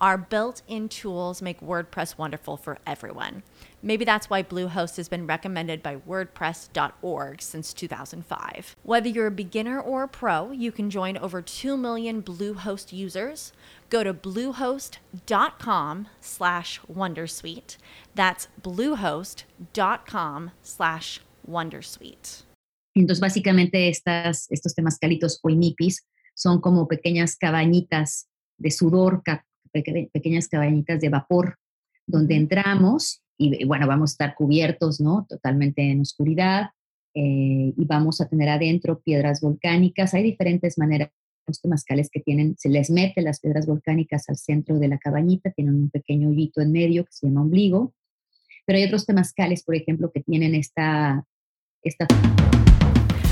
Our built in tools make WordPress wonderful for everyone. Maybe that's why Bluehost has been recommended by WordPress.org since 2005. Whether you're a beginner or a pro, you can join over 2 million Bluehost users. Go to bluehost.com slash Wondersuite. That's bluehost.com slash Wondersuite. Entonces, básicamente, estas, estos temazcalitos o inipis son como pequeñas cabañitas de sudor pequeñas cabañitas de vapor donde entramos y bueno, vamos a estar cubiertos, ¿no? Totalmente en oscuridad eh, y vamos a tener adentro piedras volcánicas. Hay diferentes maneras. Los temazcales que tienen, se les mete las piedras volcánicas al centro de la cabañita, tienen un pequeño hoyito en medio que se llama ombligo, pero hay otros temazcales, por ejemplo, que tienen esta, esta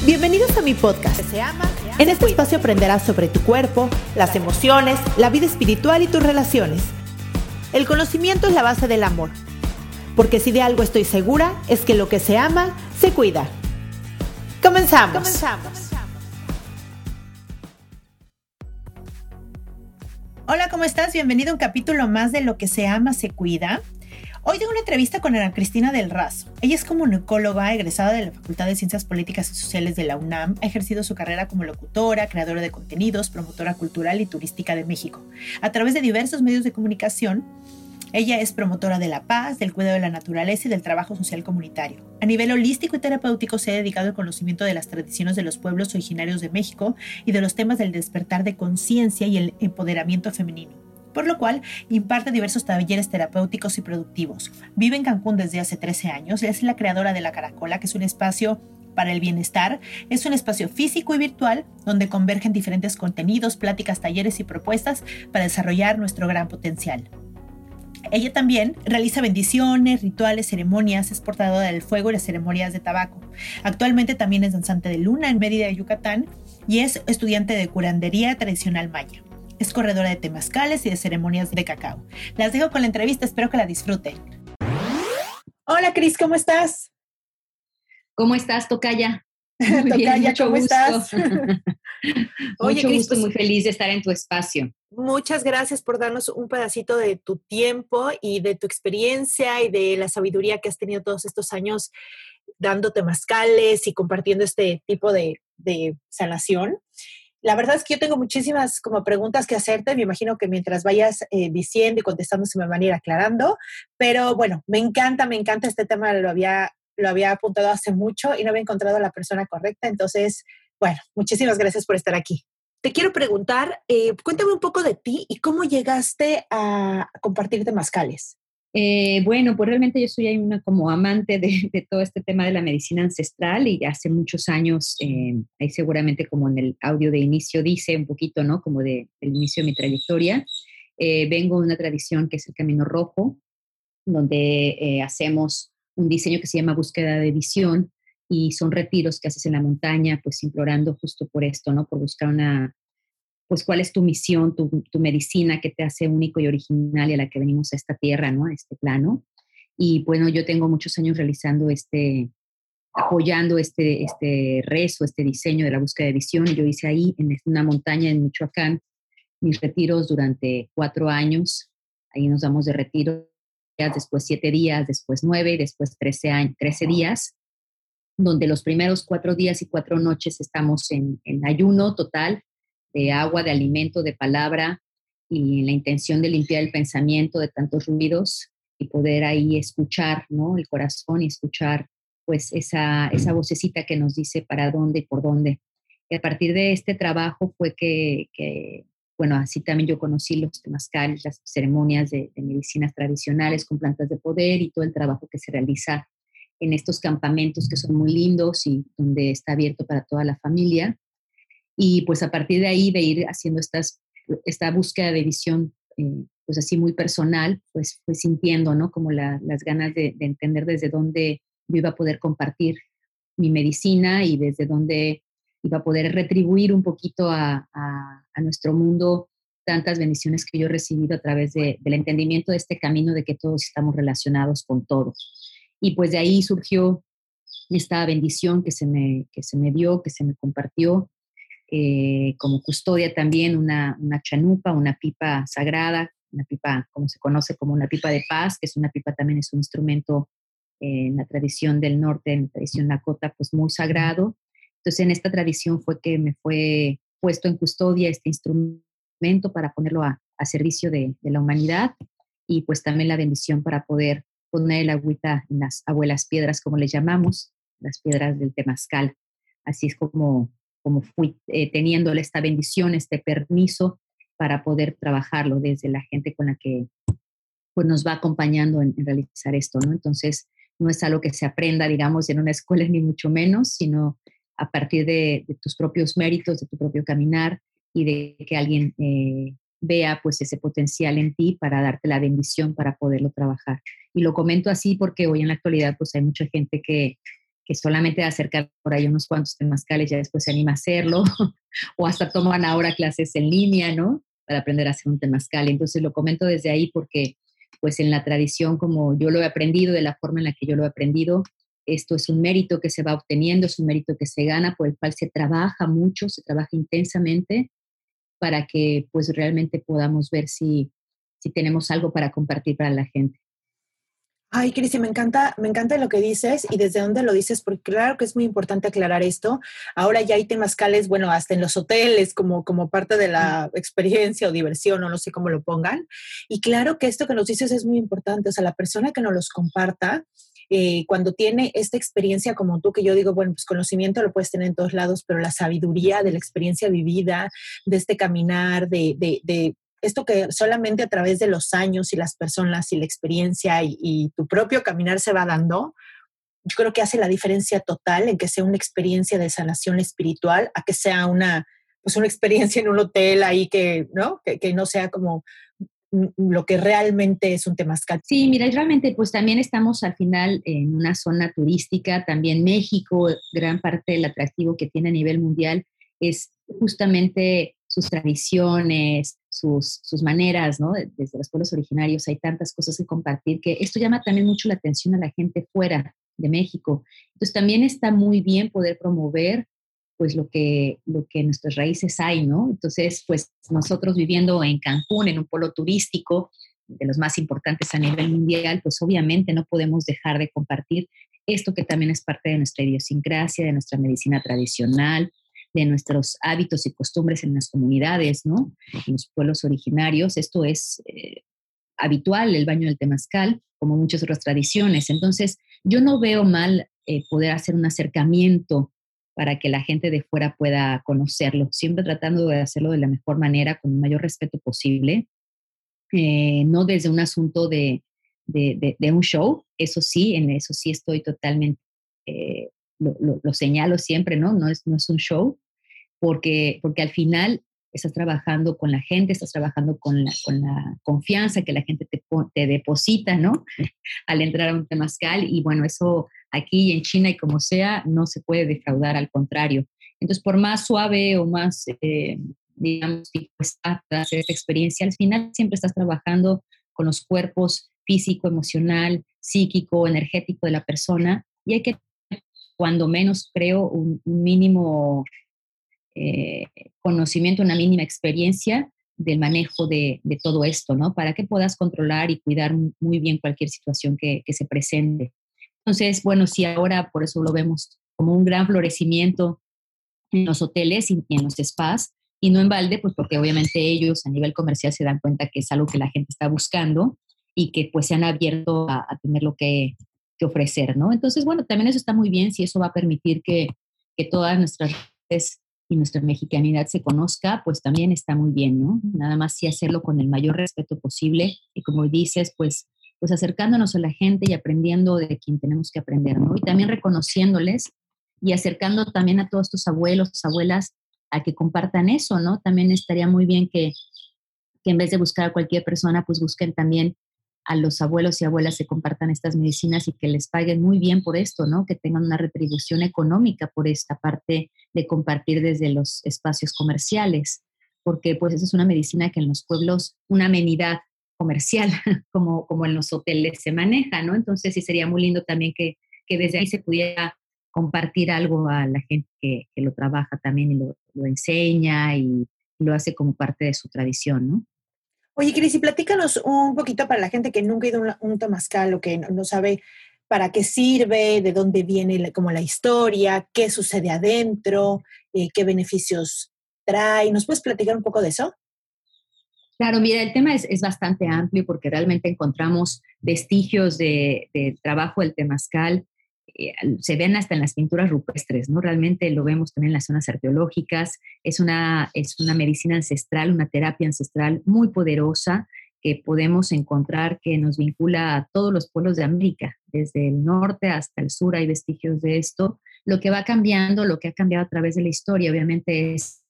Bienvenidos a mi podcast. Se ama, en este espacio aprenderás sobre tu cuerpo, las emociones, la vida espiritual y tus relaciones. El conocimiento es la base del amor. Porque si de algo estoy segura, es que lo que se ama, se cuida. Comenzamos. Comenzamos. Hola, ¿cómo estás? Bienvenido a un capítulo más de Lo que se ama, se cuida. Hoy tengo una entrevista con Ana Cristina del Razo. Ella es comunicóloga, egresada de la Facultad de Ciencias Políticas y Sociales de la UNAM. Ha ejercido su carrera como locutora, creadora de contenidos, promotora cultural y turística de México. A través de diversos medios de comunicación, ella es promotora de la paz, del cuidado de la naturaleza y del trabajo social comunitario. A nivel holístico y terapéutico se ha dedicado al conocimiento de las tradiciones de los pueblos originarios de México y de los temas del despertar de conciencia y el empoderamiento femenino por lo cual imparte diversos talleres terapéuticos y productivos. Vive en Cancún desde hace 13 años, es la creadora de La Caracola, que es un espacio para el bienestar. Es un espacio físico y virtual donde convergen diferentes contenidos, pláticas, talleres y propuestas para desarrollar nuestro gran potencial. Ella también realiza bendiciones, rituales, ceremonias, es portadora del fuego y las ceremonias de tabaco. Actualmente también es danzante de luna en Mérida, Yucatán, y es estudiante de curandería tradicional maya. Es corredora de temazcales y de ceremonias de cacao. Las dejo con la entrevista, espero que la disfruten. Hola Cris, ¿cómo estás? ¿Cómo estás, Tocaya? Tocaya, ¿cómo estás? Oye, mucho gusto, pues muy feliz de estar en tu espacio. Muchas gracias por darnos un pedacito de tu tiempo y de tu experiencia y de la sabiduría que has tenido todos estos años dando temazcales y compartiendo este tipo de, de sanación. La verdad es que yo tengo muchísimas como preguntas que hacerte. Me imagino que mientras vayas eh, diciendo y contestando se me van a ir aclarando. Pero bueno, me encanta, me encanta este tema. Lo había, lo había apuntado hace mucho y no había encontrado a la persona correcta. Entonces, bueno, muchísimas gracias por estar aquí. Te quiero preguntar, eh, cuéntame un poco de ti y cómo llegaste a compartir temazcales. Eh, bueno, pues realmente yo soy una como amante de, todo este tema de la medicina ancestral y hace muchos años, eh, ahí seguramente como en el audio de inicio dice un poquito, ¿no? Como de, del inicio de mi trayectoria, eh, vengo de una tradición que es el Camino Rojo, donde hacemos un diseño que se llama búsqueda de visión y son retiros que haces en la montaña, pues implorando justo por esto, ¿no? Por buscar una, pues cuál es tu misión, tu, medicina que te hace único y original y a la que venimos a esta tierra, ¿no? A este plano. Y bueno, yo tengo muchos años realizando este, apoyando este, este rezo, este diseño de la búsqueda de visión. Yo hice ahí en una montaña en Michoacán mis retiros durante cuatro años. Ahí nos damos de retiro, después siete días, después nueve, después trece, años, trece días, donde los primeros cuatro días y cuatro noches estamos en, en ayuno total, de agua, de alimento, de palabra y la intención de limpiar el pensamiento de tantos ruidos y poder ahí escuchar, ¿no? El corazón y escuchar pues esa, esa vocecita que nos dice para dónde y por dónde. Y a partir de este trabajo fue que, bueno, así también yo conocí los temazcales, las ceremonias de, medicinas tradicionales con plantas de poder y todo el trabajo que se realiza en estos campamentos que son muy lindos y donde está abierto para toda la familia. Y pues a partir de ahí, de ir haciendo estas, esta búsqueda de visión, eh, pues así muy personal, pues sintiendo, ¿no? Como las ganas de, entender desde dónde yo iba a poder compartir mi medicina y desde dónde iba a poder retribuir un poquito a, nuestro mundo tantas bendiciones que yo he recibido a través del entendimiento de este camino de que todos estamos relacionados con todos. Y pues de ahí surgió esta bendición que se me, que se me dio, que se me compartió, eh, como custodia también una, una chanupa, una pipa sagrada, una pipa como se conoce como una pipa de paz, que es una pipa también es un instrumento eh, en la tradición del norte, en la tradición lakota, pues muy sagrado, entonces, en esta tradición fue que me fue puesto en custodia este instrumento para ponerlo a, servicio de, la humanidad y pues también la bendición para poder poner el agüita en las abuelas piedras, como le llamamos, las piedras del temazcal. Así es como, como fui eh, teniéndole esta bendición, este permiso para poder trabajarlo desde la gente con la que pues, nos va acompañando en, en realizar esto, ¿no? Entonces, no es algo que se aprenda, digamos, en una escuela ni mucho menos, sino a partir de, tus propios méritos, de tu propio caminar y de que alguien eh, vea pues ese potencial en ti para darte la bendición para poderlo trabajar. Y lo comento así porque hoy en la actualidad pues hay mucha gente que, que solamente acerca por ahí unos cuantos temazcales ya después se anima a hacerlo o hasta toman ahora clases en línea, ¿no? Para aprender a hacer un temazcal. Entonces lo comento desde ahí porque pues en la tradición como yo lo he aprendido, de la forma en la que yo lo he aprendido, esto es un mérito que se va obteniendo, es un mérito que se gana, por el cual se trabaja mucho, se trabaja intensamente para que pues realmente podamos ver si, si tenemos algo para compartir para la gente. Ay, Cristi, me encanta, me encanta lo que dices y desde dónde lo dices, porque claro que es muy importante aclarar esto. Ahora ya hay temazcales, bueno, hasta en los hoteles, como, como parte de la experiencia o diversión, o no sé cómo lo pongan. Y claro que esto que nos dices es muy importante. O sea, la persona que nos los comparta, eh, cuando tiene esta experiencia como tú, que yo digo, bueno, pues conocimiento lo puedes tener en todos lados, pero la sabiduría de la experiencia vivida, de este caminar, de, de, esto que solamente a través de los años y las personas y la experiencia y, tu propio caminar se va dando, yo creo que hace la diferencia total en que sea una experiencia de sanación espiritual a que sea una, pues una experiencia en un hotel ahí que, ¿no? Que, no sea como lo que realmente es un temazcal. Sí, mira, realmente pues también estamos al final en una zona turística, también México, gran parte del atractivo que tiene a nivel mundial es justamente sus tradiciones, sus, sus maneras, ¿no? Desde los pueblos originarios hay tantas cosas que compartir que esto llama también mucho la atención a la gente fuera de México. Entonces también está muy bien poder promover pues lo que, lo que nuestras raíces hay, ¿no? Entonces, pues nosotros viviendo en Cancún, en un polo turístico, de los más importantes a nivel mundial, pues obviamente no podemos dejar de compartir esto que también es parte de nuestra idiosincrasia, de nuestra medicina tradicional, de nuestros hábitos y costumbres en las comunidades, ¿no? En los pueblos originarios. Esto es eh, habitual, el baño del temazcal, como muchas otras tradiciones. Entonces, yo no veo mal eh, poder hacer un acercamiento para que la gente de fuera pueda conocerlo, siempre tratando de hacerlo de la mejor manera, con el mayor respeto posible, eh, no desde un asunto de, un show, eso sí, en eso sí estoy totalmente, eh, lo, señalo siempre, ¿no? No es, no es un show, porque, porque al final estás trabajando con la gente, estás trabajando con la, con la confianza que la gente te, te deposita, ¿no? Al entrar a un temazcal y bueno, eso aquí en China y como sea, no se puede defraudar, al contrario. Entonces, por más suave o más, eh, digamos, esta experiencia, al final siempre estás trabajando con los cuerpos físico, emocional, psíquico, energético de la persona y hay que, cuando menos creo, un, mínimo eh, conocimiento, una mínima experiencia del manejo de, todo esto, ¿no? Para que puedas controlar y cuidar muy bien cualquier situación que se presente. Entonces, bueno, sí, ahora por eso lo vemos como un gran florecimiento en los hoteles y en los spas, y no en balde, pues porque obviamente ellos a nivel comercial se dan cuenta que es algo que la gente está buscando y que pues se han abierto a, tener lo que, ofrecer, ¿no? Entonces, bueno, también eso está muy bien si eso va a permitir que, todas nuestras redes y nuestra mexicanidad se conozca, pues también está muy bien, ¿no? Nada más sí hacerlo con el mayor respeto posible y como dices, pues, pues acercándonos a la gente y aprendiendo de quien tenemos que aprender, ¿no? Y también reconociéndoles y acercando también a todos tus abuelos, abuelas, a que compartan eso, ¿no? También estaría muy bien que, que en vez de buscar a cualquier persona, pues busquen también a los abuelos y abuelas que compartan estas medicinas y que les paguen muy bien por esto, ¿no? Que tengan una retribución económica por esta parte de compartir desde los espacios comerciales, porque pues esa es una medicina que en los pueblos, una amenidad comercial, como, como en los hoteles se maneja, ¿no? Entonces sí sería muy lindo también que, que desde ahí se pudiera compartir algo a la gente que, que lo trabaja también y lo, lo enseña y lo hace como parte de su tradición, ¿no? Oye, Cris, y platícanos un poquito para la gente que nunca ha ido a un, un o que no, sabe para qué sirve, de dónde viene como la historia, qué sucede adentro, eh, qué beneficios trae. ¿Nos puedes platicar un poco de eso? Claro, mira, el tema es, bastante amplio porque realmente encontramos vestigios de, de trabajo del temazcal eh, se ven hasta en las pinturas rupestres, ¿no? Realmente lo vemos también en las zonas arqueológicas. Es una, es una medicina ancestral, una terapia ancestral muy poderosa que podemos encontrar que nos vincula a todos los pueblos de América, desde el norte hasta el sur hay vestigios de esto. Lo que va cambiando, lo que ha cambiado a través de la historia, obviamente es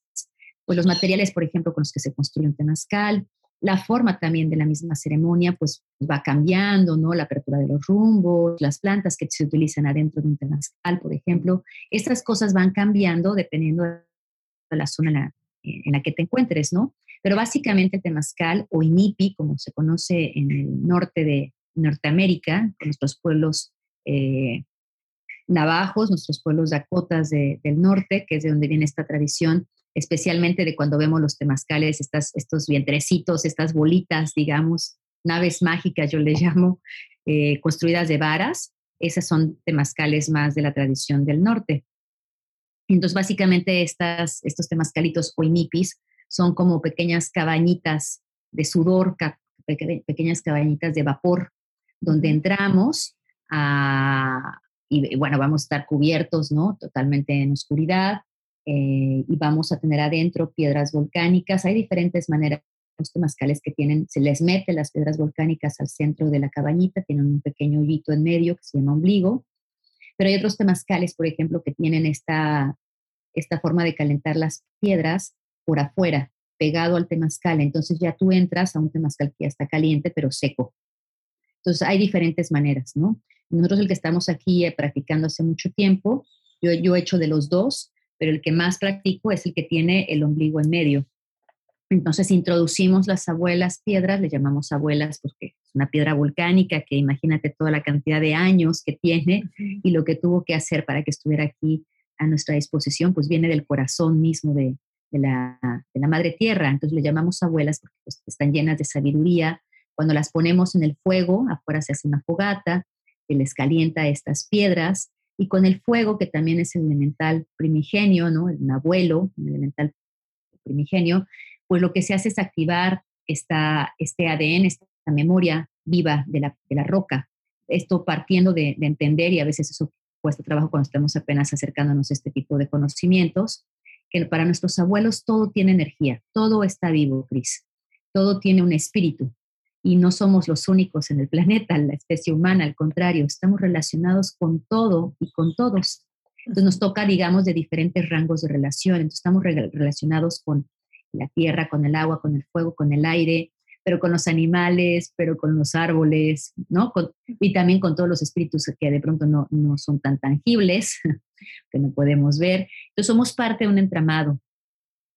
pues, los materiales, por ejemplo, con los que se construye un temazcal, la forma también de la misma ceremonia pues va cambiando, ¿no? La apertura de los rumbos, las plantas que se utilizan adentro de un temazcal, por ejemplo. Estas cosas van cambiando dependiendo de la zona en la, que te encuentres, ¿no? Pero básicamente el temazcal o inipi, como se conoce en el norte de Norteamérica, con nuestros pueblos eh, navajos, nuestros pueblos dakotas del norte, que es de donde viene esta tradición, especialmente de cuando vemos los temazcales, estas, estos vientrecitos, estas bolitas, digamos, naves mágicas, yo les llamo, eh, construidas de varas. Esas son temazcales más de la tradición del norte. Entonces, básicamente, estas, estos temazcalitos o inipis son como pequeñas cabañitas de sudor, pequeñas cabañitas de vapor, donde entramos y, bueno, vamos a estar cubiertos, ¿no? Totalmente en oscuridad eh, y vamos a tener adentro piedras volcánicas. Hay diferentes maneras. Los temazcales que tienen, se les mete las piedras volcánicas al centro de la cabañita, tienen un pequeño hoyito en medio que se llama ombligo. Pero hay otros temazcales, por ejemplo, que tienen esta, esta forma de calentar las piedras por afuera, pegado al temazcal. Entonces ya tú entras a un temazcal que ya está caliente, pero seco. Entonces hay diferentes maneras, ¿no? Nosotros el que estamos aquí eh, practicando hace mucho tiempo, yo, yo he hecho de los dos, pero el que más practico es el que tiene el ombligo en medio. Entonces introducimos las abuelas piedras, le llamamos abuelas porque es una piedra volcánica que imagínate toda la cantidad de años que tiene y lo que tuvo que hacer para que estuviera aquí a nuestra disposición, pues viene del corazón mismo de, la, madre tierra. Entonces le llamamos abuelas porque pues, están llenas de sabiduría. Cuando las ponemos en el fuego, afuera se hace una fogata que les calienta estas piedras y con el fuego, que también es el elemental primigenio, ¿no? Un abuelo, un elemental primigenio, pues lo que se hace es activar esta, este ADN, esta memoria viva de la, de la roca. Esto partiendo de, de, entender, y a veces eso cuesta trabajo cuando estamos apenas acercándonos a este tipo de conocimientos, que para nuestros abuelos todo tiene energía, todo está vivo, Cris, todo tiene un espíritu y no somos los únicos en el planeta, la especie humana, al contrario, estamos relacionados con todo y con todos. Entonces nos toca, digamos, de diferentes rangos de relación. Entonces estamos relacionados con la tierra, con el agua, con el fuego, con el aire, pero con los animales, pero con los árboles, ¿no? y también con todos los espíritus que de pronto no, no son tan tangibles, que no podemos ver. Entonces somos parte de un entramado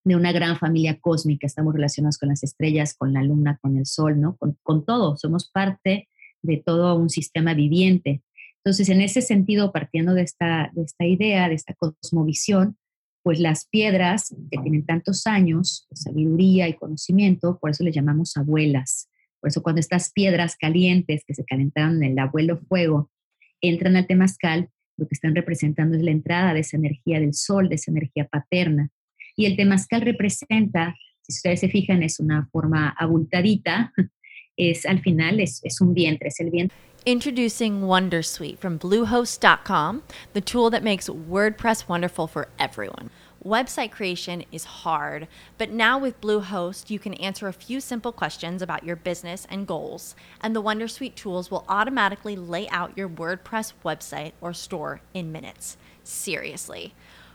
de una gran familia cósmica, estamos relacionados con las estrellas, con la luna, con el sol, ¿no? Con, todo, somos parte de todo un sistema viviente. Entonces, en ese sentido, partiendo de esta, de esta idea, de esta cosmovisión, pues las piedras que tienen tantos años sabiduría y conocimiento, por eso le llamamos abuelas. Por eso cuando estas piedras calientes que se calentaron en el abuelo fuego entran al temazcal, lo que están representando es la entrada de esa energía del sol, de esa energía paterna, y el temazcal representa, si ustedes se fijan, es una forma abultadita, es al final es, es un vientre, es el vientre. Introducing Wondersuite from Bluehost.com, the tool that makes WordPress wonderful for everyone. Website creation is hard, but now with Bluehost, you can answer a few simple questions about your business and goals, and the Wondersuite tools will automatically lay out your WordPress website or store in minutes. Seriously.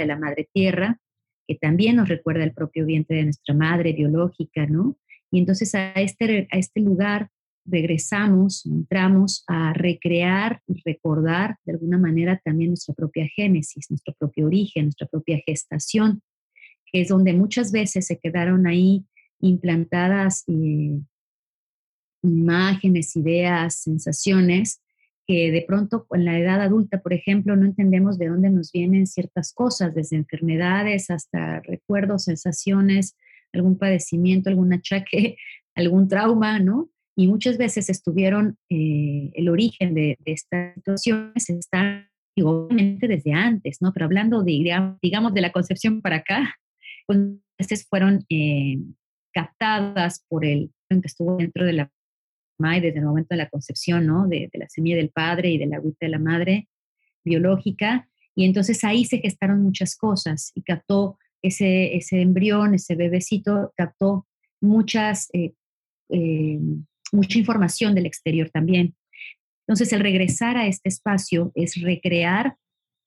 De la madre tierra, que también nos recuerda el propio vientre de nuestra madre biológica, ¿no? Y entonces a este, a este lugar regresamos, entramos a recrear y recordar de alguna manera también nuestra propia génesis, nuestro propio origen, nuestra propia gestación, que es donde muchas veces se quedaron ahí implantadas eh, imágenes, ideas, sensaciones de pronto en la edad adulta, por ejemplo, no entendemos de dónde nos vienen ciertas cosas, desde enfermedades hasta recuerdos, sensaciones, algún padecimiento, algún achaque, algún trauma, ¿no? Y muchas veces estuvieron, eh, el origen de, estas situaciones está, obviamente desde antes, ¿no? Pero hablando de, digamos, de la concepción para acá, pues veces fueron eh, captadas por el que estuvo dentro de la y desde el momento de la concepción, ¿no? De, la semilla del padre y de la agüita de la madre biológica. Y entonces ahí se gestaron muchas cosas y captó ese, ese embrión, ese bebecito, captó muchas, eh, eh, mucha información del exterior también. Entonces el regresar a este espacio es recrear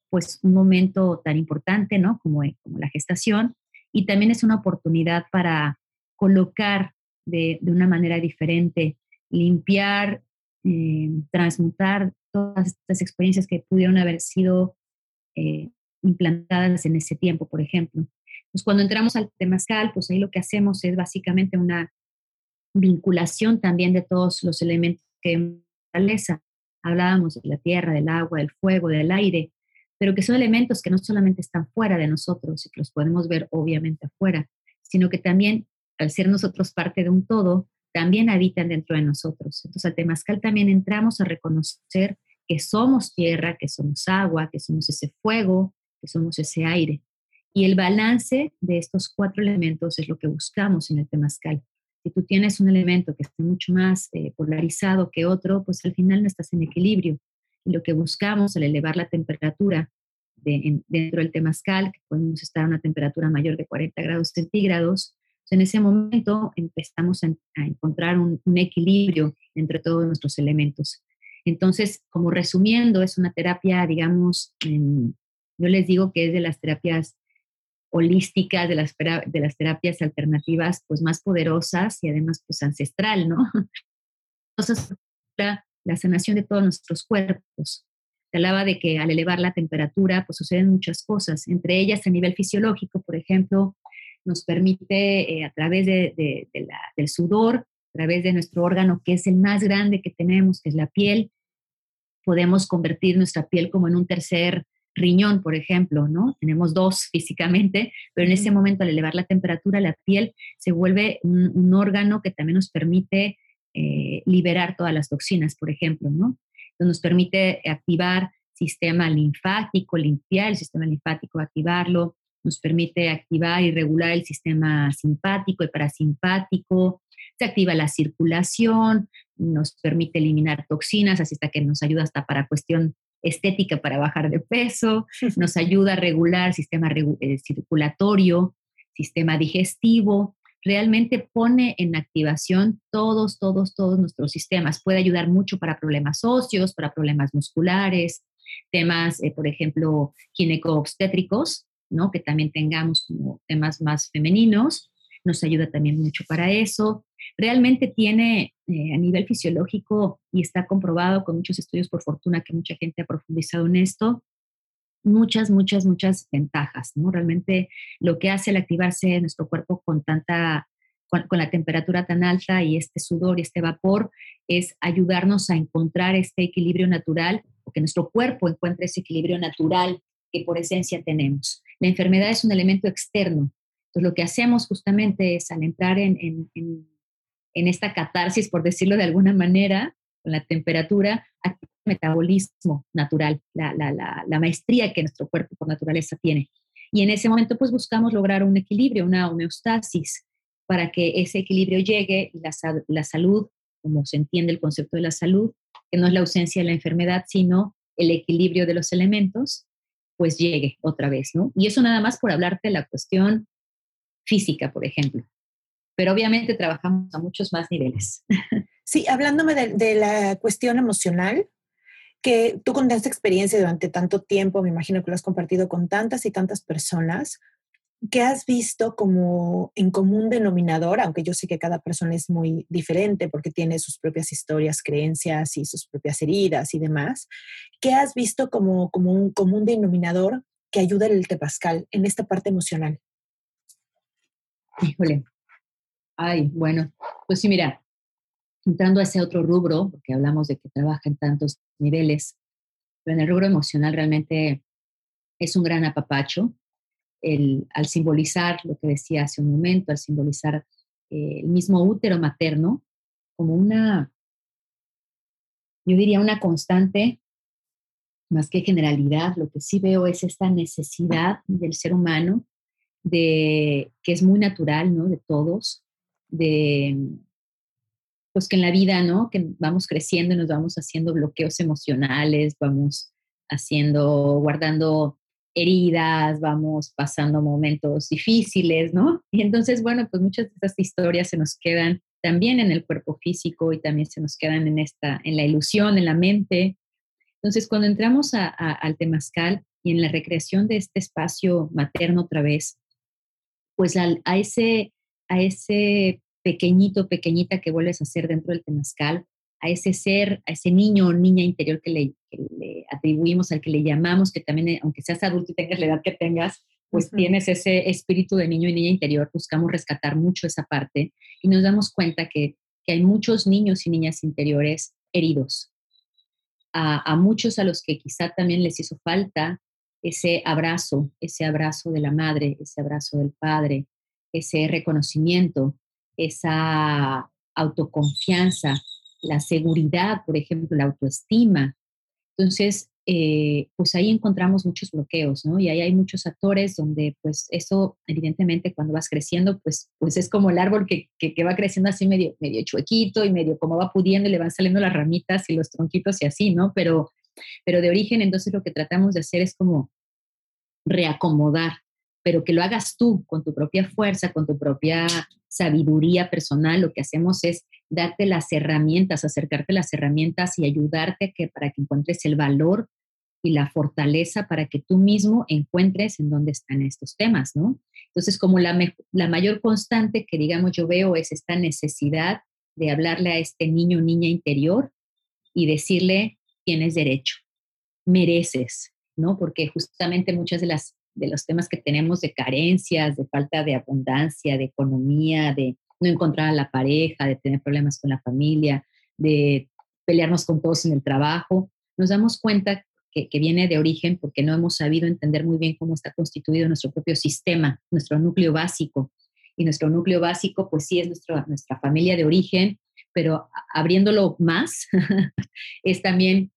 pues un momento tan importante, ¿no? Como, como la gestación y también es una oportunidad para colocar de, de una manera diferente limpiar, eh, transmutar todas estas experiencias que pudieron haber sido eh, implantadas en ese tiempo, por ejemplo. Pues cuando entramos al temazcal, pues ahí lo que hacemos es básicamente una vinculación también de todos los elementos que naturaleza. Hablábamos de la tierra, del agua, del fuego, del aire, pero que son elementos que no solamente están fuera de nosotros y que los podemos ver obviamente afuera, sino que también, al ser nosotros parte de un todo, también habitan dentro de nosotros. Entonces, al Temazcal también entramos a reconocer que somos tierra, que somos agua, que somos ese fuego, que somos ese aire. Y el balance de estos cuatro elementos es lo que buscamos en el Temazcal. Si tú tienes un elemento que esté mucho más eh, polarizado que otro, pues al final no estás en equilibrio. Y lo que buscamos al elevar la temperatura dentro del Temazcal, que podemos estar a una temperatura mayor de 40 grados centígrados, en ese momento empezamos a, encontrar un, equilibrio entre todos nuestros elementos. Entonces, como resumiendo, es una terapia, digamos, yo les digo que es de las terapias holísticas, de las, terapias alternativas, pues más poderosas y además, pues ancestral, ¿no? Entonces, la, la sanación de todos nuestros cuerpos. Se hablaba de que al elevar la temperatura, pues suceden muchas cosas, entre ellas a nivel fisiológico, por ejemplo, nos permite eh, a través de, del sudor, a través de nuestro órgano que es el más grande que tenemos, que es la piel, podemos convertir nuestra piel como en un tercer riñón, por ejemplo, ¿no? Tenemos dos físicamente, pero en ese momento al elevar la temperatura, la piel se vuelve un, órgano que también nos permite eh, liberar todas las toxinas, por ejemplo, ¿no? nos permite activar sistema linfático, limpiar el sistema linfático, activarlo, nos permite activar y regular el sistema simpático y parasimpático, se activa la circulación, nos permite eliminar toxinas, así está que nos ayuda hasta para cuestión estética para bajar de peso, nos ayuda a regular el sistema eh, circulatorio, sistema digestivo, realmente pone en activación todos, todos, todos nuestros sistemas. Puede ayudar mucho para problemas óseos, para problemas musculares, temas, eh, por ejemplo, gineco-obstétricos, ¿no? que también tengamos temas más femeninos, nos ayuda también mucho para eso. Realmente tiene eh, a nivel fisiológico y está comprobado con muchos estudios, por fortuna que mucha gente ha profundizado en esto, muchas, muchas, muchas ventajas, ¿no? Realmente lo que hace el activarse nuestro cuerpo con tanta, con, la temperatura tan alta y este sudor y este vapor es ayudarnos a encontrar este equilibrio natural o que nuestro cuerpo encuentre ese equilibrio natural que por esencia tenemos. La enfermedad es un elemento externo. Entonces, lo que hacemos justamente es al entrar en, en, esta catarsis, por decirlo de alguna manera, con la temperatura, metabolismo natural, la, la, la, maestría que nuestro cuerpo por naturaleza tiene. Y en ese momento pues buscamos lograr un equilibrio, una homeostasis, para que ese equilibrio llegue y la, la salud, como se entiende el concepto de la salud, que no es la ausencia de la enfermedad, sino el equilibrio de los elementos, pues llegue otra vez, ¿no? Y eso nada más por hablarte de la cuestión física, por ejemplo. Pero obviamente trabajamos a muchos más niveles. Sí, hablándome de, la cuestión emocional, que tú con esta experiencia durante tanto tiempo, me imagino que lo has compartido con tantas y tantas personas, ¿qué has visto como en común denominador? Aunque yo sé que cada persona es muy diferente porque tiene sus propias historias, creencias y sus propias heridas y demás. ¿Qué has visto como, como un común denominador que ayuda el tepascal en esta parte emocional? Híjole. Ay, bueno, pues sí, mira, entrando a ese otro rubro, porque hablamos de que trabaja en tantos niveles, pero en el rubro emocional realmente es un gran apapacho. El, al simbolizar lo que decía hace un momento, al simbolizar eh, el mismo útero materno como una, yo diría una constante, más que generalidad, lo que sí veo es esta necesidad del ser humano, de, que es muy natural, ¿no? De todos, de, pues que en la vida, ¿no? Que vamos creciendo y nos vamos haciendo bloqueos emocionales, vamos haciendo, guardando heridas, vamos pasando momentos difíciles, ¿no? Y entonces, bueno, pues muchas de estas historias se nos quedan también en el cuerpo físico y también se nos quedan en esta, en la ilusión, en la mente. Entonces, cuando entramos a, al temazcal y en la recreación de este espacio materno otra vez, pues a, ese, a ese pequeñito, pequeñita que vuelves a ser dentro del temazcal, a ese ser, a ese niño o niña interior que le, atribuimos, al que le llamamos, que también, eh, aunque seas adulto y tengas la edad que tengas, pues tienes ese espíritu de niño y niña interior, buscamos rescatar mucho esa parte y nos damos cuenta que, hay muchos niños y niñas interiores heridos, a, a, muchos a los que quizá también les hizo falta ese abrazo, ese abrazo de la madre, ese abrazo del padre, ese reconocimiento, esa autoconfianza, la seguridad, por ejemplo, la autoestima. Entonces, eh, pues ahí encontramos muchos bloqueos, ¿no? Y ahí hay muchos actores donde, pues eso, evidentemente, cuando vas creciendo, pues, pues es como el árbol que, que, va creciendo así medio, medio chuequito y medio como va pudiendo y le van saliendo las ramitas y los tronquitos y así, ¿no? Pero, pero de origen, entonces lo que tratamos de hacer es como reacomodar, pero que lo hagas tú con tu propia fuerza, con tu propia sabiduría personal, lo que hacemos es darte las herramientas, acercarte las herramientas y ayudarte que, para que encuentres el valor y la fortaleza para que tú mismo encuentres en dónde están estos temas, ¿no? Entonces, como la, la mayor constante que, digamos, yo veo es esta necesidad de hablarle a este niño o niña interior y decirle, tienes derecho, mereces, ¿no? Porque justamente muchas de las de los temas que tenemos de carencias, de falta de abundancia, de economía, de no encontrar a la pareja, de tener problemas con la familia, de pelearnos con todos en el trabajo, nos damos cuenta que, viene de origen porque no hemos sabido entender muy bien cómo está constituido nuestro propio sistema, nuestro núcleo básico. Y nuestro núcleo básico, pues sí, es nuestra, familia de origen, pero abriéndolo más, es también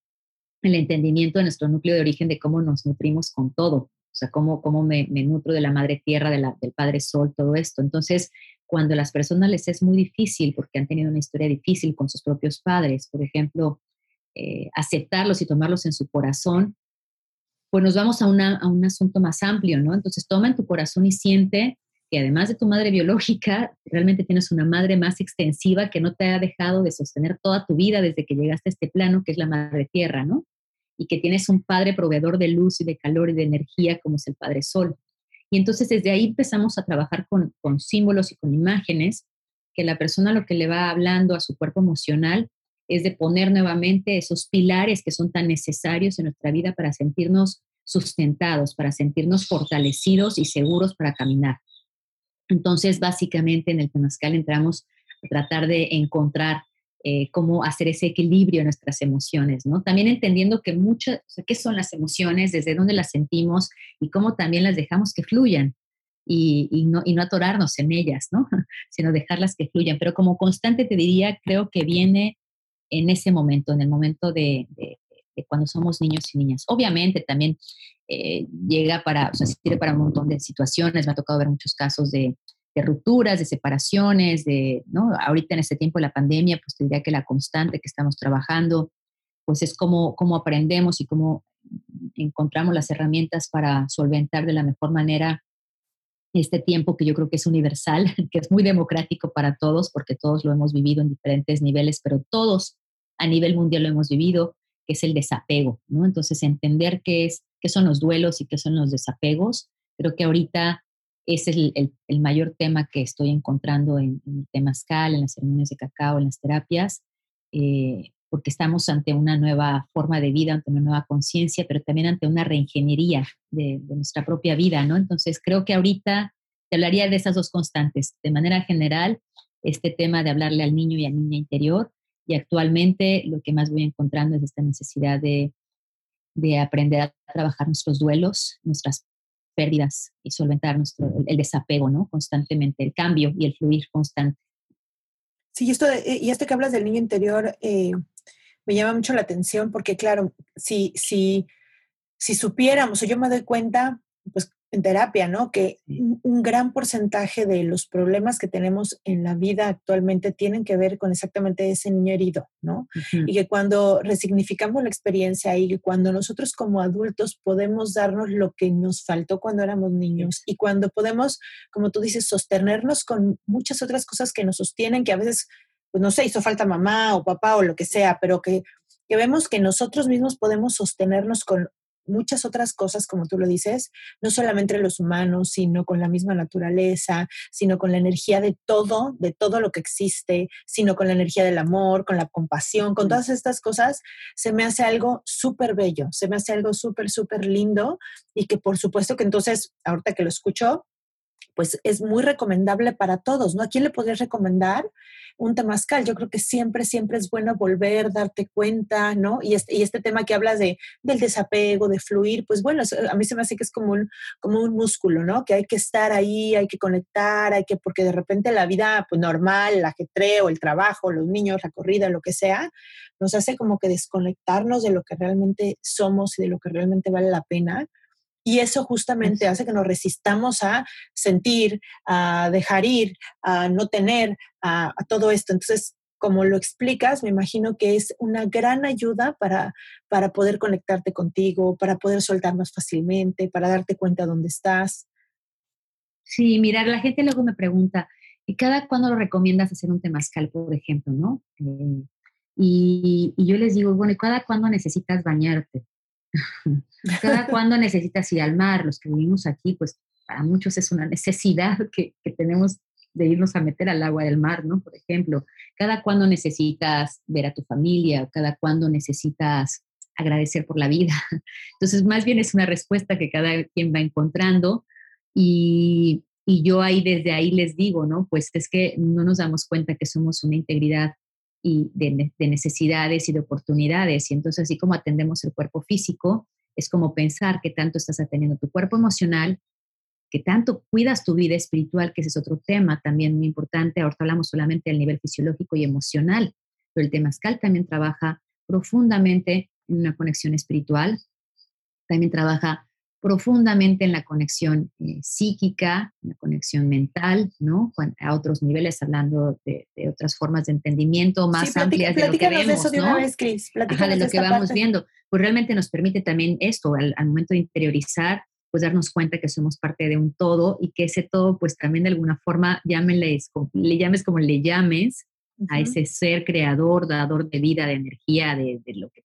el entendimiento de nuestro núcleo de origen de cómo nos nutrimos con todo, o sea, cómo, cómo me, nutro de la madre tierra, del padre sol, todo esto. Entonces, cuando a las personas les es muy difícil porque han tenido una historia difícil con sus propios padres, por ejemplo, eh, aceptarlos y tomarlos en su corazón, pues nos vamos a, a, un asunto más amplio, ¿no? Entonces toma en tu corazón y siente que además de tu madre biológica, realmente tienes una madre más extensiva que no te ha dejado de sostener toda tu vida desde que llegaste a este plano, que es la madre tierra, ¿no? Y que tienes un padre proveedor de luz y de calor y de energía como es el padre sol. Y entonces desde ahí empezamos a trabajar con, símbolos y con imágenes que la persona lo que le va hablando a su cuerpo emocional es de poner nuevamente esos pilares que son tan necesarios en nuestra vida para sentirnos sustentados, para sentirnos fortalecidos y seguros para caminar. Entonces, básicamente en el Temazcal entramos a tratar de encontrar eh, cómo hacer ese equilibrio en nuestras emociones, ¿no? También entendiendo que muchas, o sea, qué son las emociones, desde dónde las sentimos y cómo también las dejamos que fluyan y, no, y no atorarnos en ellas, ¿no? Sino dejarlas que fluyan. Pero como constante te diría, creo que viene en ese momento, en el momento de, de, cuando somos niños y niñas. Obviamente también eh, llega para, o sea, sirve para un montón de situaciones. Me ha tocado ver muchos casos de, de, rupturas, de separaciones, de, ¿no? Ahorita en este tiempo de la pandemia, pues te diría que la constante que estamos trabajando, pues es cómo, cómo aprendemos y cómo encontramos las herramientas para solventar de la mejor manera este tiempo que yo creo que es universal, que es muy democrático para todos, porque todos lo hemos vivido en diferentes niveles, pero todos a nivel mundial lo hemos vivido, que es el desapego, ¿no? Entonces, entender qué, es, qué son los duelos y qué son los desapegos, creo que ahorita ese es el, el, mayor tema que estoy encontrando en, en, el temazcal, en las ceremonias de cacao, en las terapias, eh, porque estamos ante una nueva forma de vida, ante una nueva conciencia, pero también ante una reingeniería de, de, nuestra propia vida, ¿no? Entonces, creo que ahorita te hablaría de esas dos constantes. De manera general, este tema de hablarle al niño y a la niña interior, y actualmente lo que más voy encontrando es esta necesidad de, de aprender a trabajar nuestros duelos, nuestras pérdidas y solventar nuestro, el, desapego, ¿no? Constantemente, el cambio y el fluir constante. Sí, esto y esto que hablas del niño interior eh, me llama mucho la atención porque, claro, si, si, si supiéramos, o yo me doy cuenta, pues en terapia, ¿no? Que un gran porcentaje de los problemas que tenemos en la vida actualmente tienen que ver con exactamente ese niño herido, ¿no? Uh -huh. Y que cuando resignificamos la experiencia y cuando nosotros como adultos podemos darnos lo que nos faltó cuando éramos niños y cuando podemos, como tú dices, sostenernos con muchas otras cosas que nos sostienen, que a veces, pues no sé, hizo falta mamá o papá o lo que sea, pero que, que vemos que nosotros mismos podemos sostenernos con muchas otras cosas, como tú lo dices, no solamente los humanos, sino con la misma naturaleza, sino con la energía de todo, de todo lo que existe, sino con la energía del amor, con la compasión, con todas estas cosas, se me hace algo súper bello, se me hace algo súper, súper lindo y que por supuesto que entonces, ahorita que lo escucho, pues es muy recomendable para todos, ¿no? ¿A quién le podrías recomendar un temazcal? Yo creo que siempre, siempre es bueno volver, darte cuenta, ¿no? Y este, y este tema que hablas de, del desapego, de fluir, pues bueno, a mí se me hace que es como un, como un músculo, ¿no? Que hay que estar ahí, hay que conectar, hay que, porque de repente la vida pues, normal, el ajetreo, el trabajo, los niños, la corrida, lo que sea, nos hace como que desconectarnos de lo que realmente somos y de lo que realmente vale la pena y eso justamente hace que nos resistamos a sentir, a dejar ir, a no tener, a, a todo esto. Entonces, como lo explicas, me imagino que es una gran ayuda para, para poder conectarte contigo, para poder soltar más fácilmente, para darte cuenta dónde estás. Sí, mirar, la gente luego me pregunta, ¿y cada cuándo lo recomiendas hacer un temazcal, por ejemplo, no? Eh, y, y, yo les digo, bueno, ¿y cada cuándo necesitas bañarte? Cada cuando necesitas ir al mar, los que vivimos aquí, pues para muchos es una necesidad que, que, tenemos de irnos a meter al agua del mar, ¿no? Por ejemplo, cada cuando necesitas ver a tu familia, cada cuando necesitas agradecer por la vida. Entonces, más bien es una respuesta que cada quien va encontrando y, y yo ahí desde ahí les digo, ¿no? Pues es que no nos damos cuenta que somos una integridad y de, de, necesidades y de oportunidades. Y entonces, así como atendemos el cuerpo físico, es como pensar que tanto estás atendiendo tu cuerpo emocional, que tanto cuidas tu vida espiritual, que ese es otro tema también muy importante. Ahorita hablamos solamente del nivel fisiológico y emocional, pero el temazcal también trabaja profundamente en una conexión espiritual, también trabaja profundamente en la conexión eh, psíquica, en la conexión mental, ¿no? A otros niveles, hablando de, otras formas de entendimiento más amplias de lo que vemos, de eso de una vez, Cris. de lo que vamos viendo. Pues realmente nos permite también esto, al, momento de interiorizar, pues darnos cuenta que somos parte de un todo y que ese todo, pues también de alguna forma, llámenle, le llames como le llames, a ese ser creador, dador de vida, de energía, de, de lo que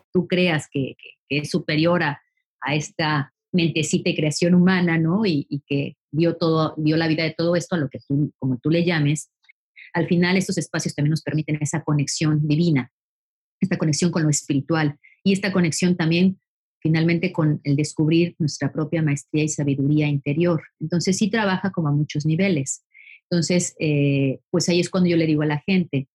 Tú creas que, es superior a, a esta mentecita y creación humana, ¿no? Y, y, que dio, todo, dio la vida de todo esto a lo que tú, como tú le llames, al final estos espacios también nos permiten esa conexión divina, esta conexión con lo espiritual y esta conexión también finalmente con el descubrir nuestra propia maestría y sabiduría interior. Entonces sí trabaja como a muchos niveles. Entonces, eh, pues ahí es cuando yo le digo a la gente,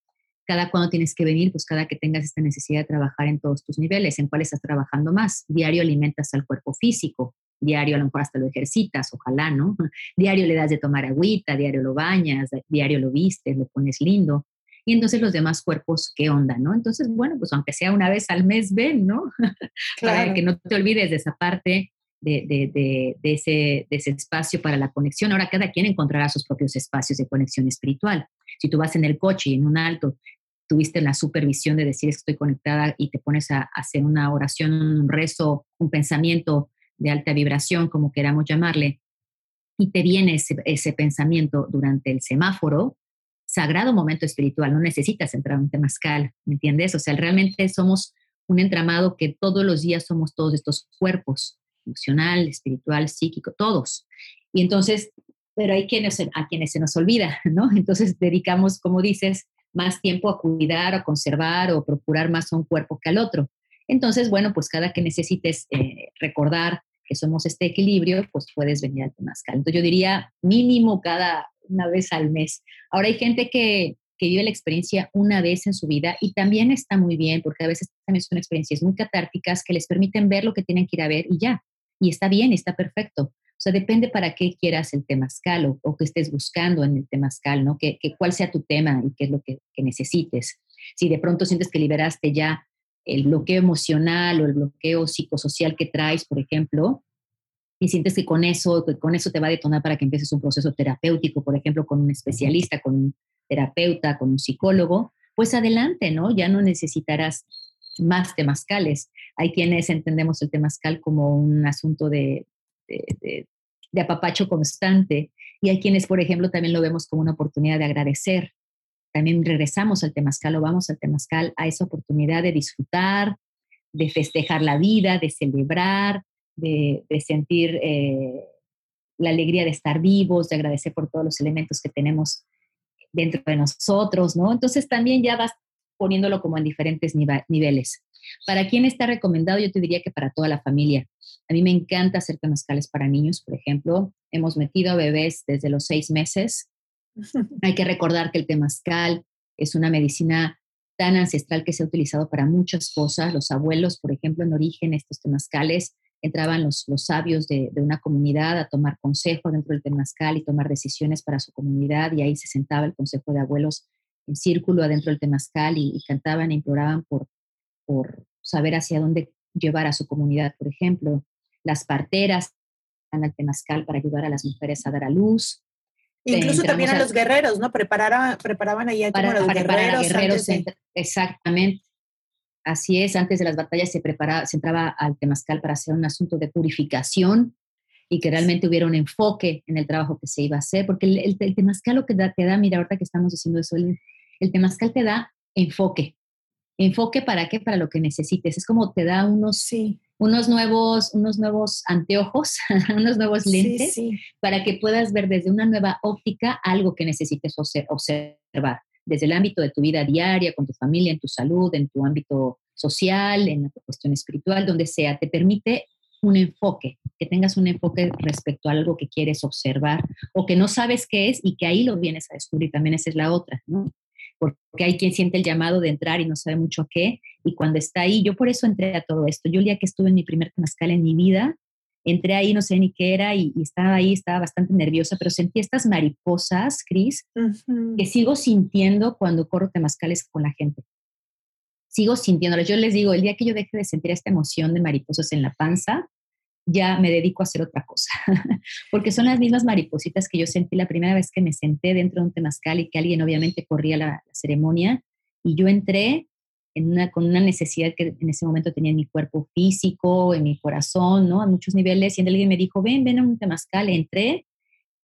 cada cuando tienes que venir, pues cada que tengas esta necesidad de trabajar en todos tus niveles, en cuál estás trabajando más. Diario alimentas al cuerpo físico, diario a lo mejor hasta lo ejercitas, ojalá, ¿no? Diario le das de tomar agüita, diario lo bañas, diario lo vistes, lo pones lindo. Y entonces los demás cuerpos, ¿qué onda, no? Entonces, bueno, pues aunque sea una vez al mes, ven, ¿no? Para que no te olvides de esa parte de, de, de, de, ese, de ese espacio para la conexión. Ahora cada quien encontrará sus propios espacios de conexión espiritual. Si tú vas en el coche y en un alto tuviste la supervisión de decir estoy conectada y te pones a, hacer una oración, un rezo, un pensamiento de alta vibración, como queramos llamarle, y te viene ese, pensamiento durante el semáforo, sagrado momento espiritual, no necesitas entrar en un temazcal, ¿me entiendes? O sea, realmente somos un entramado que todos los días somos todos estos cuerpos, emocional, espiritual, psíquico, todos. Y entonces, pero hay quienes, a quienes se nos olvida, ¿no? Entonces dedicamos, como dices, más tiempo a cuidar, a conservar o procurar más a un cuerpo que al otro. Entonces, bueno, pues cada que necesites eh, recordar que somos este equilibrio, pues puedes venir al Temazcal. Entonces yo diría mínimo cada una vez al mes. Ahora hay gente que, que vive la experiencia una vez en su vida y también está muy bien, porque a veces también son experiencias muy catárticas que les permiten ver lo que tienen que ir a ver y ya. Y está bien, está perfecto. O sea, depende para qué quieras el temazcal o, o que estés buscando en el temazcal, ¿no? Que, que, cuál sea tu tema y qué es lo que, que necesites. Si de pronto sientes que liberaste ya el bloqueo emocional o el bloqueo psicosocial que traes, por ejemplo, y sientes que con eso, que con eso te va a detonar para que empieces un proceso terapéutico, por ejemplo, con un especialista, con un terapeuta, con un psicólogo, pues adelante, ¿no? Ya no necesitarás más temazcales. Hay quienes entendemos el temazcal como un asunto de, de, de, apapacho constante y hay quienes, por ejemplo, también lo vemos como una oportunidad de agradecer. También regresamos al temazcal o vamos al temazcal a esa oportunidad de disfrutar, de festejar la vida, de celebrar, de, sentir eh, la alegría de estar vivos, de agradecer por todos los elementos que tenemos dentro de nosotros, ¿no? Entonces también ya vas poniéndolo como en diferentes niveles. ¿Para quién está recomendado? Yo te diría que para toda la familia. A mí me encanta hacer temazcales para niños, por ejemplo. Hemos metido a bebés desde los seis meses. Hay que recordar que el temazcal es una medicina tan ancestral que se ha utilizado para muchas cosas. Los abuelos, por ejemplo, en origen, estos temazcales, entraban los, los sabios de, de, una comunidad a tomar consejo dentro del temazcal y tomar decisiones para su comunidad y ahí se sentaba el consejo de abuelos en círculo adentro del temazcal y, y cantaban e imploraban por, por saber hacia dónde llevar a su comunidad, por ejemplo. Las parteras van al temazcal para ayudar a las mujeres a dar a luz. Incluso también a, los guerreros, ¿no? Preparaban, preparaban ahí para, como los guerreros. guerreros exactamente. Así es, antes de las batallas se, preparaba, se entraba al temazcal para hacer un asunto de purificación y que realmente hubiera un enfoque en el trabajo que se iba a hacer, porque el, el, temazcal lo que da, te da, mira, ahorita que estamos diciendo eso, el, el temazcal te da enfoque. ¿Enfoque para qué? Para lo que necesites. Es como te da unos, sí. Unos, nuevos, unos nuevos anteojos, unos nuevos lentes, sí, sí. para que puedas ver desde una nueva óptica algo que necesites observar, desde el ámbito de tu vida diaria, con tu familia, en tu salud, en tu ámbito social, en la cuestión espiritual, donde sea. Te permite un enfoque, que tengas un enfoque respecto a algo que quieres observar o que no sabes qué es y que ahí lo vienes a descubrir. También esa es la otra, ¿no? Porque hay quien siente el llamado de entrar y no sabe mucho a qué, y cuando está ahí, yo por eso entré a todo esto. Yo el día que estuve en mi primer temazcal en mi vida, entré ahí, no sé ni qué era, y, y estaba ahí, estaba bastante nerviosa, pero sentí estas mariposas, Cris, uh -huh. que sigo sintiendo cuando corro temazcales con la gente. Sigo sintiéndolas. Yo les digo, el día que yo deje de sentir esta emoción de mariposas en la panza, ya me dedico a hacer otra cosa, porque son las mismas maripositas que yo sentí la primera vez que me senté dentro de un temazcal y que alguien obviamente corría la, ceremonia y yo entré con una necesidad que en ese momento tenía en mi cuerpo físico, en mi corazón, ¿no? A muchos niveles y alguien me dijo, ven, ven a un temazcal, entré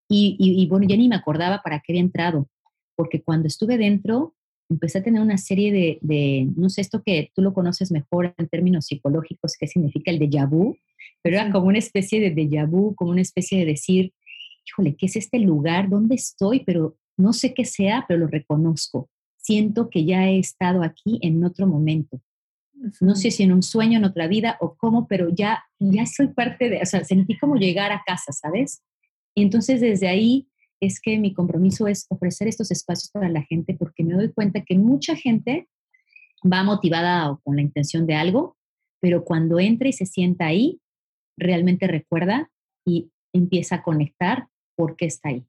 y, y, bueno, ya ni me acordaba para qué había entrado, porque cuando estuve dentro empecé a tener una serie de, de, no sé, esto que tú lo conoces mejor en términos psicológicos, qué significa el déjà vu, pero era como una especie de déjà vu, como una especie de decir, híjole, ¿qué es este lugar? ¿Dónde estoy? Pero no sé qué sea, pero lo reconozco. Siento que ya he estado aquí en otro momento. No sé si en un sueño, en otra vida o cómo, pero ya, ya soy parte de, o sea, sentí como llegar a casa, ¿sabes? Y entonces desde ahí es que mi compromiso es ofrecer estos espacios para la gente porque me doy cuenta que mucha gente va motivada o con la intención de algo, pero cuando entra y se sienta ahí, realmente recuerda y empieza a conectar por qué está ahí.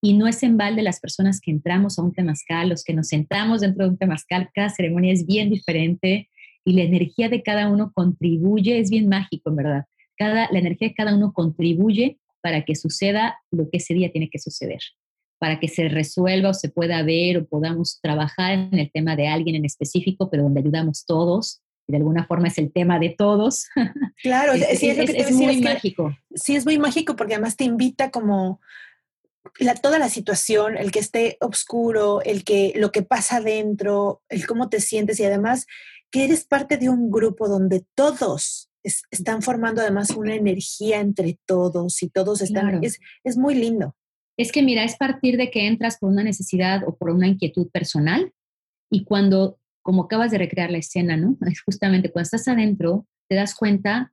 Y no es en balde las personas que entramos a un temazcal, los que nos sentamos dentro de un temazcal, cada ceremonia es bien diferente y la energía de cada uno contribuye, es bien mágico, en verdad. Cada, la energía de cada uno contribuye para que suceda lo que ese día tiene que suceder, para que se resuelva o se pueda ver o podamos trabajar en el tema de alguien en específico, pero donde ayudamos todos. De alguna forma es el tema de todos. Claro, es, sí, es, es, es muy mágico. Sí, es muy mágico porque además te invita como la, toda la situación, el que esté oscuro, el que lo que pasa dentro, el cómo te sientes y además que eres parte de un grupo donde todos es, están formando además una energía entre todos y todos están, claro. es, es muy lindo. Es que mira, es partir de que entras por una necesidad o por una inquietud personal y cuando, como acabas de recrear la escena, ¿no? Es justamente cuando estás adentro, te das cuenta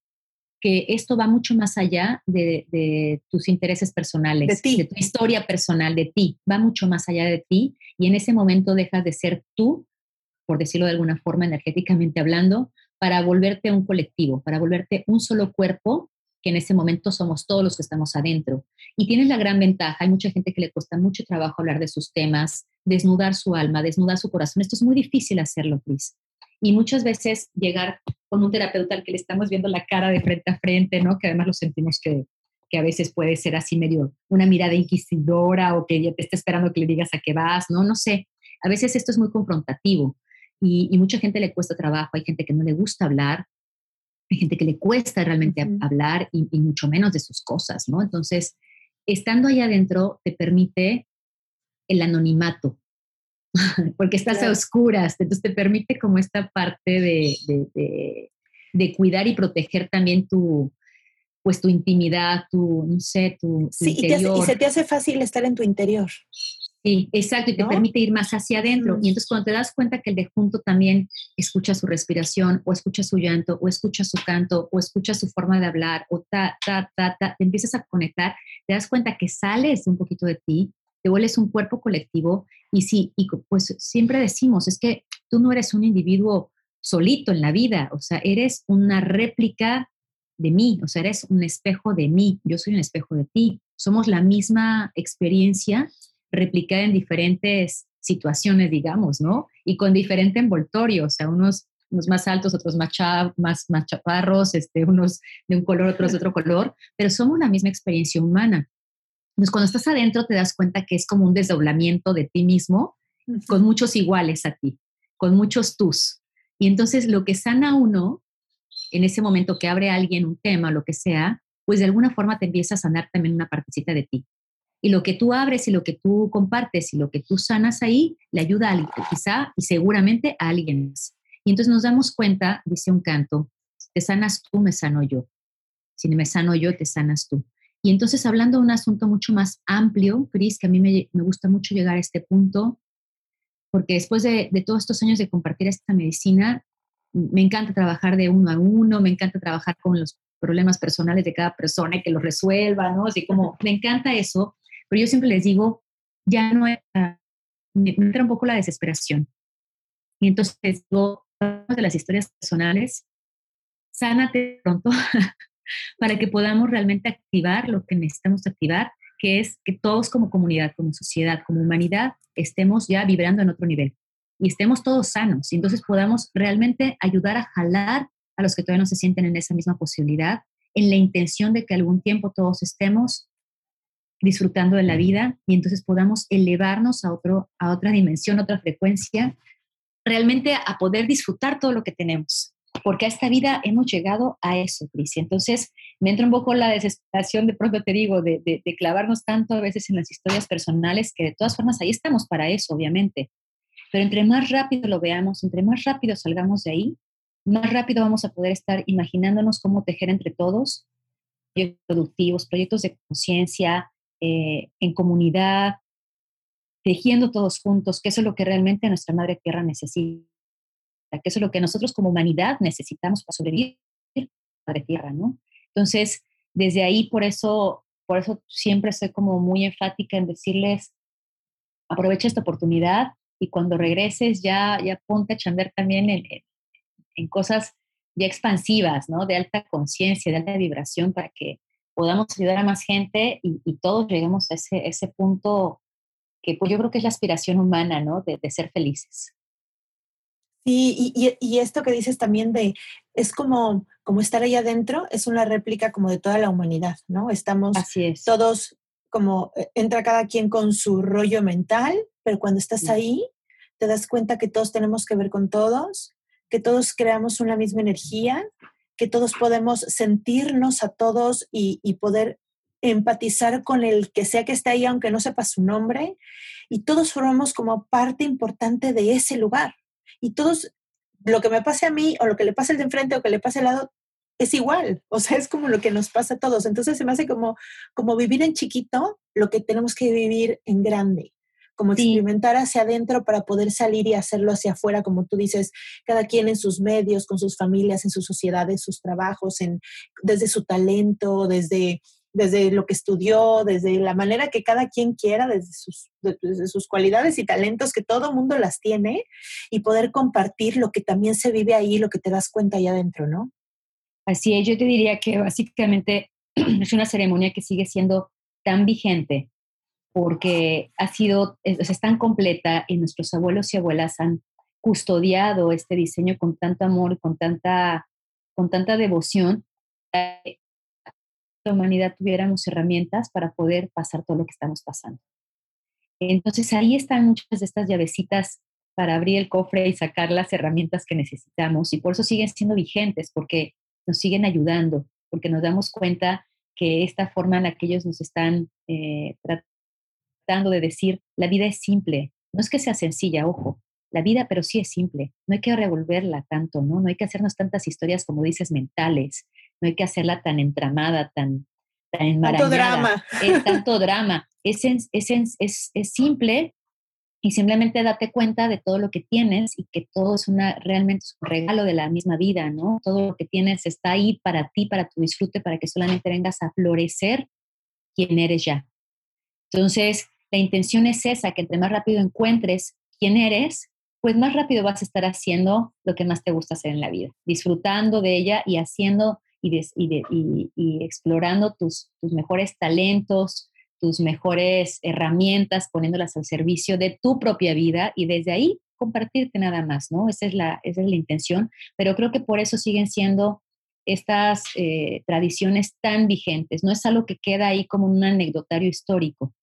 que esto va mucho más allá de, de, tus intereses personales, de, ti. de tu historia personal, de ti, va mucho más allá de ti y en ese momento dejas de ser tú, por decirlo de alguna forma energéticamente hablando, para volverte un colectivo, para volverte un solo cuerpo, que en ese momento somos todos los que estamos adentro. Y tienes la gran ventaja, hay mucha gente que le cuesta mucho trabajo hablar de sus temas, desnudar su alma, desnudar su corazón. Esto es muy difícil hacerlo, Cris. Y muchas veces llegar con un terapeuta al que le estamos viendo la cara de frente a frente, ¿no? Que además lo sentimos que, que a veces puede ser así medio una mirada inquisidora o que ya te está esperando que le digas a qué vas, ¿no? No sé. A veces esto es muy confrontativo y, y, mucha gente le cuesta trabajo, hay gente que no le gusta hablar, hay gente que le cuesta realmente -huh. hablar y, y, mucho menos de sus cosas, ¿no? Entonces, estando ahí adentro te permite el anonimato, porque estás claro. a oscuras, entonces te permite como esta parte de, de, de, de, cuidar y proteger también tu, pues tu intimidad, tu, no sé, tu, sí, interior. Y, y se te hace fácil estar en tu interior. Sí, exacto, y te permite ir más hacia adentro. Mm. Y entonces cuando te das cuenta que el de junto también escucha su respiración, o escucha su llanto, o escucha su canto, o escucha su forma de hablar, o ta, ta, ta, ta, te empiezas a conectar, te das cuenta que sales un poquito de ti, te vuelves un cuerpo colectivo, y sí, y pues siempre decimos, es que tú no eres un individuo solito en la vida, o sea, eres una réplica de mí, o sea, eres un espejo de mí, yo soy un espejo de ti, somos la misma experiencia replicada en diferentes situaciones, digamos, ¿no? Y con diferente envoltorio, o sea, unos, unos más altos, otros más, más, más chaparros, este, unos de un color, otros de otro color, pero somos la misma experiencia humana. Entonces, cuando estás adentro te das cuenta que es como un desdoblamiento de ti mismo, con muchos iguales a ti, con muchos tus. Y entonces lo que sana uno, en ese momento que abre a alguien un tema, lo que sea, pues de alguna forma te empieza a sanar también una partecita de ti. Y lo que tú abres y lo que tú compartes y lo que tú sanas ahí, le ayuda a quizá y seguramente a alguien más. Y entonces nos damos cuenta, dice un canto, te sanas tú, me sano yo. Si me sano yo, te sanas tú. Y entonces hablando de un asunto mucho más amplio, Cris, que a mí me, me, gusta mucho llegar a este punto, porque después de, de todos estos años de compartir esta medicina, me encanta trabajar de uno a uno, me encanta trabajar con los problemas personales de cada persona y que los resuelva, ¿no? Así como, me encanta eso, pero yo siempre les digo, ya no me, entra un poco la desesperación. Y entonces digo, de las historias personales, sánate pronto para que podamos realmente activar lo que necesitamos activar, que es que todos como comunidad, como sociedad, como humanidad, estemos ya vibrando en otro nivel y estemos todos sanos y entonces podamos realmente ayudar a jalar a los que todavía no se sienten en esa misma posibilidad, en la intención de que algún tiempo todos estemos disfrutando de la vida y entonces podamos elevarnos a, otro, a otra dimensión, otra frecuencia, realmente a poder disfrutar todo lo que tenemos. Porque a esta vida hemos llegado a eso, Cris. Entonces me entra un poco la desesperación, de pronto te digo, de, de, de clavarnos tanto a veces en las historias personales, que de todas formas ahí estamos para eso, obviamente. Pero entre más rápido lo veamos, entre más rápido salgamos de ahí, más rápido vamos a poder estar imaginándonos cómo tejer entre todos proyectos productivos, proyectos de conciencia, eh, en comunidad, tejiendo todos juntos, que eso es lo que realmente nuestra Madre Tierra necesita, que eso es lo que nosotros como humanidad necesitamos para sobrevivir, Madre Tierra, ¿no? Entonces, desde ahí, por eso, por eso siempre soy como muy enfática en decirles, aprovecha esta oportunidad y cuando regreses ya, ya ponte a chamber también en, en cosas ya expansivas, ¿no? De alta conciencia, de alta vibración, para que podamos ayudar a más gente y, todos lleguemos a ese, ese punto que pues yo creo que es la aspiración humana, ¿no? De, ser felices. Sí, y, y, esto que dices también de, es como, como estar ahí adentro, es una réplica como de toda la humanidad, ¿no? Estamos todos como, eh, entra cada quien con su rollo mental, pero cuando estás ahí, te das cuenta que todos tenemos que ver con todos, que todos creamos una misma energía que todos podemos sentirnos a todos y, poder empatizar con el que sea que esté ahí, aunque no sepa su nombre, y todos formamos como parte importante de ese lugar. Y todos, lo que me pase a mí o lo que le pase al de enfrente o que le pase al lado, es igual, o sea, es como lo que nos pasa a todos. Entonces se me hace como, como vivir en chiquito lo que tenemos que vivir en grande como experimentar hacia adentro para poder salir y hacerlo hacia afuera, como tú dices, cada quien en sus medios, con sus familias, en sus sociedades, sus trabajos, en, desde su talento, desde, desde lo que estudió, desde la manera que cada quien quiera, desde sus, desde sus cualidades y talentos, que todo mundo las tiene, y poder compartir lo que también se vive ahí, lo que te das cuenta allá adentro, ¿no? Así es, yo te diría que básicamente es una ceremonia que sigue siendo tan vigente porque ha sido, es, tan completa y nuestros abuelos y abuelas han custodiado este diseño con tanto amor con tanta, con tanta devoción, que la humanidad tuviéramos herramientas para poder pasar todo lo que estamos pasando. Entonces ahí están muchas de estas llavecitas para abrir el cofre y sacar las herramientas que necesitamos y por eso siguen siendo vigentes, porque nos siguen ayudando, porque nos damos cuenta que esta forma en la que ellos nos están eh, tratando de decir, la vida es simple. No es que sea sencilla, ojo, la vida, pero sí es simple. No hay que revolverla tanto, ¿no? No hay que hacernos tantas historias, como dices, mentales, no hay que hacerla tan entramada, tan, tan enmarañada. Tanto drama. Es tanto drama. Es, es, es, es, simple y simplemente date cuenta de todo lo que tienes y que todo es una realmente un regalo de la misma vida, ¿no? Todo lo que tienes está ahí para ti, para tu disfrute, para que solamente vengas a florecer quien eres ya. Entonces, la intención es esa, que entre más rápido encuentres quién eres, pues más rápido vas a estar haciendo lo que más te gusta hacer en la vida, disfrutando de ella y haciendo y, explorando tus, tus mejores talentos, tus mejores herramientas, poniéndolas al servicio de tu propia vida y desde ahí compartirte nada más, ¿no? Esa es la, esa es la intención, pero creo que por eso siguen siendo estas eh, tradiciones tan vigentes, no es algo que queda ahí como un anecdotario histórico,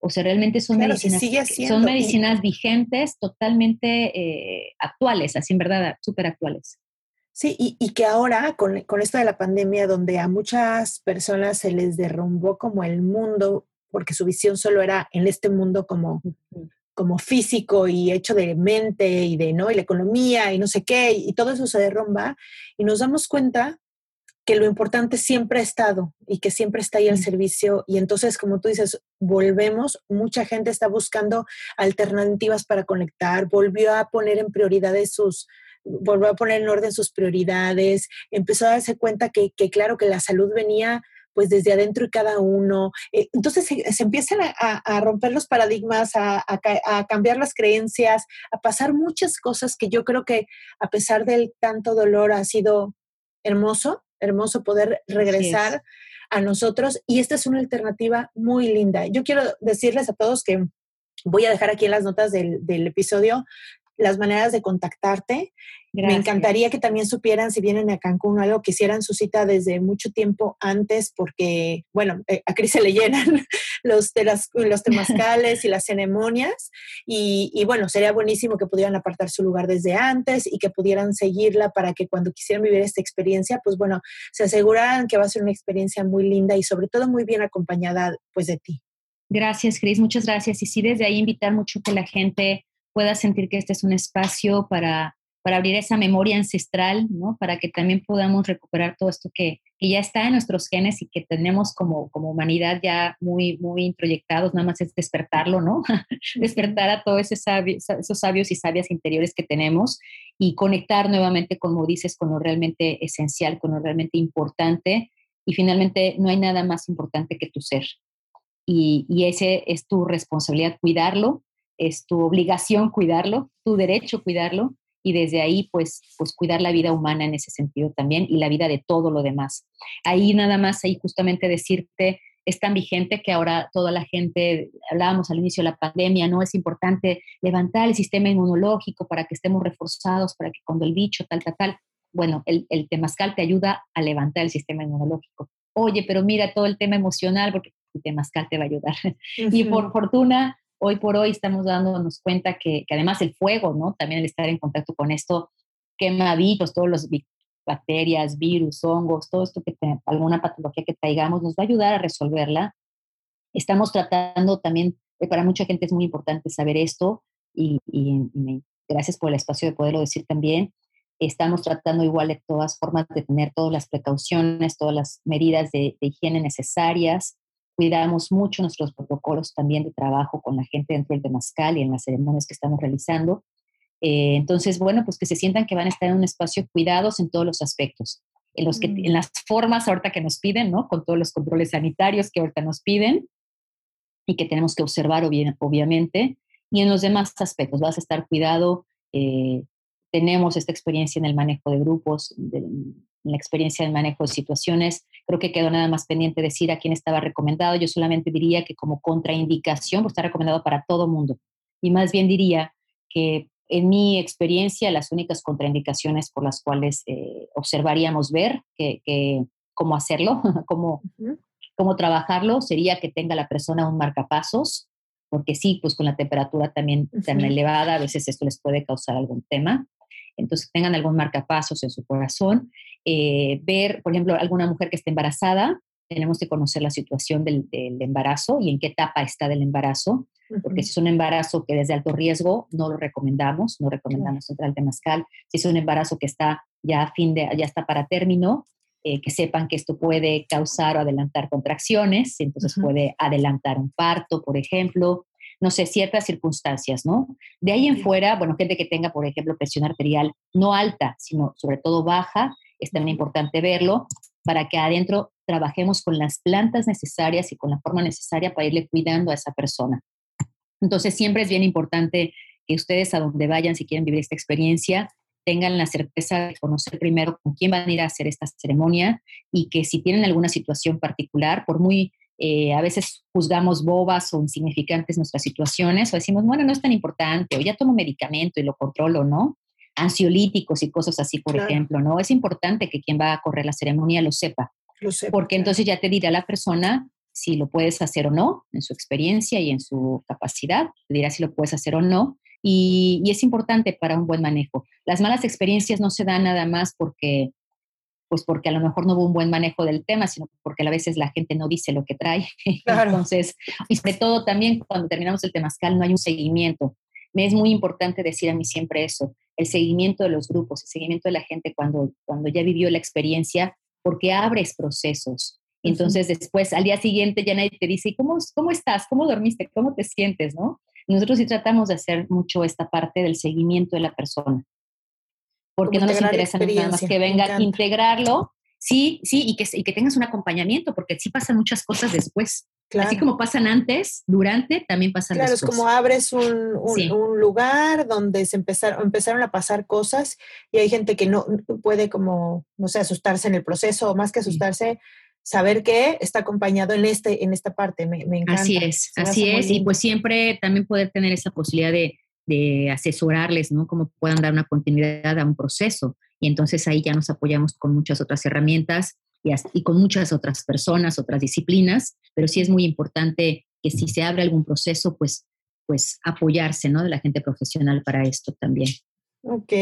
o sea, realmente son medicinas, son medicinas vigentes, totalmente eh, actuales, así en verdad, súper actuales. Sí, y, y, que ahora con, con, esto de la pandemia, donde a muchas personas se les derrumbó como el mundo, porque su visión solo era en este mundo como, como físico y hecho de mente y de no, y la economía y no sé qué, y todo eso se derrumba, y nos damos cuenta que lo importante siempre ha estado y que siempre está ahí al servicio. Y entonces, como tú dices, volvemos, mucha gente está buscando alternativas para conectar, volvió a poner en prioridades sus, volvió a poner en orden sus prioridades, empezó a darse cuenta que, claro, que la salud venía pues desde adentro y cada uno. Eh, entonces se, empiezan a, romper los paradigmas, a, a, cambiar las creencias, a pasar muchas cosas que yo creo que a pesar del tanto dolor ha sido hermoso hermoso poder regresar a nosotros y esta es una alternativa muy linda. Yo quiero decirles a todos que voy a dejar aquí en las notas del, del episodio las maneras de contactarte. Me encantaría que también supieran si vienen a Cancún o algo, que hicieran su cita desde mucho tiempo antes, porque, bueno, eh, a Cris se le llenan los, de las, los temazcales y las ceremonias, y, y, bueno, sería buenísimo que pudieran apartar su lugar desde antes y que pudieran seguirla para que cuando quisieran vivir esta experiencia, pues bueno, se aseguraran que va a ser una experiencia muy linda y sobre todo muy bien acompañada pues de ti. Gracias, Cris, muchas gracias. Y sí, desde ahí invitar mucho que la gente pueda sentir que este es un espacio para, para abrir esa memoria ancestral, ¿no? Para que también podamos recuperar todo esto que, que, ya está en nuestros genes y que tenemos como, como humanidad ya muy, muy introyectados, nada más es despertarlo, ¿no? Despertar a todos esos sabios, esos sabios y sabias interiores que tenemos y conectar nuevamente, como dices, con lo realmente esencial, con lo realmente importante. Y finalmente, no hay nada más importante que tu ser. Y, y ese es tu responsabilidad, cuidarlo, es tu obligación cuidarlo, tu derecho cuidarlo y desde ahí pues, pues cuidar la vida humana en ese sentido también y la vida de todo lo demás. Ahí nada más, ahí justamente decirte, es tan vigente que ahora toda la gente, hablábamos al inicio de la pandemia, ¿no? Es importante levantar el sistema inmunológico para que estemos reforzados, para que cuando el bicho, tal, tal, tal, bueno, el, el temazcal te ayuda a levantar el sistema inmunológico. Oye, pero mira todo el tema emocional, porque el temazcal te va a ayudar. Y por fortuna, hoy por hoy estamos dándonos cuenta que, además el fuego, ¿no? También el estar en contacto con esto quema bichos, todos los bacterias, virus, hongos, todo esto que alguna patología que traigamos nos va a ayudar a resolverla. Estamos tratando también, eh, para mucha gente es muy importante saber esto y, gracias por el espacio de poderlo decir también. Estamos tratando igual de todas formas de tener todas las precauciones, todas las medidas de higiene necesarias cuidamos mucho nuestros protocolos también de trabajo con la gente dentro del Temazcal y en las ceremonias que estamos realizando. Eh, entonces, bueno, pues que se sientan que van a estar en un espacio cuidados en todos los aspectos, en, los que, en mm. las formas ahorita que nos piden, ¿no? Con todos los controles sanitarios que ahorita nos piden y que tenemos que observar obviamente, y en los demás aspectos, vas a estar cuidado, eh, tenemos esta experiencia en el manejo de grupos, de, la experiencia del manejo de situaciones. Creo que quedó nada más pendiente decir a quién estaba recomendado. Yo solamente diría que como contraindicación pues está recomendado para todo mundo. Y más bien diría que en mi experiencia las únicas contraindicaciones por las cuales eh, observaríamos ver que, cómo hacerlo, cómo, cómo trabajarlo, sería que tenga la persona un marcapasos, porque sí, pues con la temperatura también tan elevada, a veces esto les puede causar algún tema. Entonces tengan algún marcapasos en su corazón eh, ver, por ejemplo, alguna mujer que esté embarazada, tenemos que conocer la situación del, embarazo y en qué etapa está del embarazo, porque si es un embarazo que es de alto riesgo, no lo recomendamos, no recomendamos entrar al temazcal. Si es un embarazo que está ya a fin de, ya está para término, eh, que sepan que esto puede causar o adelantar contracciones, entonces puede adelantar un parto, por ejemplo, no sé, ciertas circunstancias, ¿no? De ahí en fuera, bueno, gente que tenga, por ejemplo, presión arterial no alta, sino sobre todo baja, es también importante verlo para que adentro trabajemos con las plantas necesarias y con la forma necesaria para irle cuidando a esa persona. Entonces, siempre es bien importante que ustedes a donde vayan, si quieren vivir esta experiencia, tengan la certeza de conocer primero con quién van a ir a hacer esta ceremonia y que si tienen alguna situación particular, por muy eh, a veces juzgamos bobas o insignificantes nuestras situaciones o decimos, bueno, no es tan importante o ya tomo medicamento y lo controlo, ¿no? Ansiolíticos y cosas así, por ejemplo, ¿no? Es importante que quien va a correr la ceremonia lo sepa. Lo sepa porque entonces ya te dirá la persona si lo puedes hacer o no, en su experiencia y en su capacidad, te dirá si lo puedes hacer o no, y, es importante para un buen manejo. Las malas experiencias no se dan nada más porque, pues porque a lo mejor no hubo un buen manejo del tema, sino porque a veces la gente no dice lo que trae. Entonces, y sobre todo también cuando terminamos el temazcal no hay un seguimiento. Me es muy importante decir a mí siempre eso, el seguimiento de los grupos, el seguimiento de la gente cuando, cuando ya vivió la experiencia, porque abres procesos. Entonces, después, al día siguiente, ya nadie te dice, ¿cómo, ¿cómo estás? ¿Cómo dormiste? ¿Cómo te sientes? ¿no? Nosotros sí tratamos de hacer mucho esta parte del seguimiento de la persona, porque no nos interesa nada más que venga a integrarlo, sí, sí, y que, y que tengas un acompañamiento, porque sí pasan muchas cosas después. Así como pasan antes, durante, también pasan después. Claro, es como abres un, un, lugar donde se empezaron, empezaron a pasar cosas y hay gente que no puede como, no sé, asustarse en el proceso o más que asustarse, saber que está acompañado en, este, en esta parte. Me, encanta. Así es, así es. Y pues siempre también poder tener esa posibilidad de, de asesorarles, ¿no? Cómo puedan dar una continuidad a un proceso. Y entonces ahí ya nos apoyamos con muchas otras herramientas y, y, con muchas otras personas, otras disciplinas, pero sí es muy importante que si se abre algún proceso, pues, pues apoyarse, ¿no? De la gente profesional para esto también. Ok.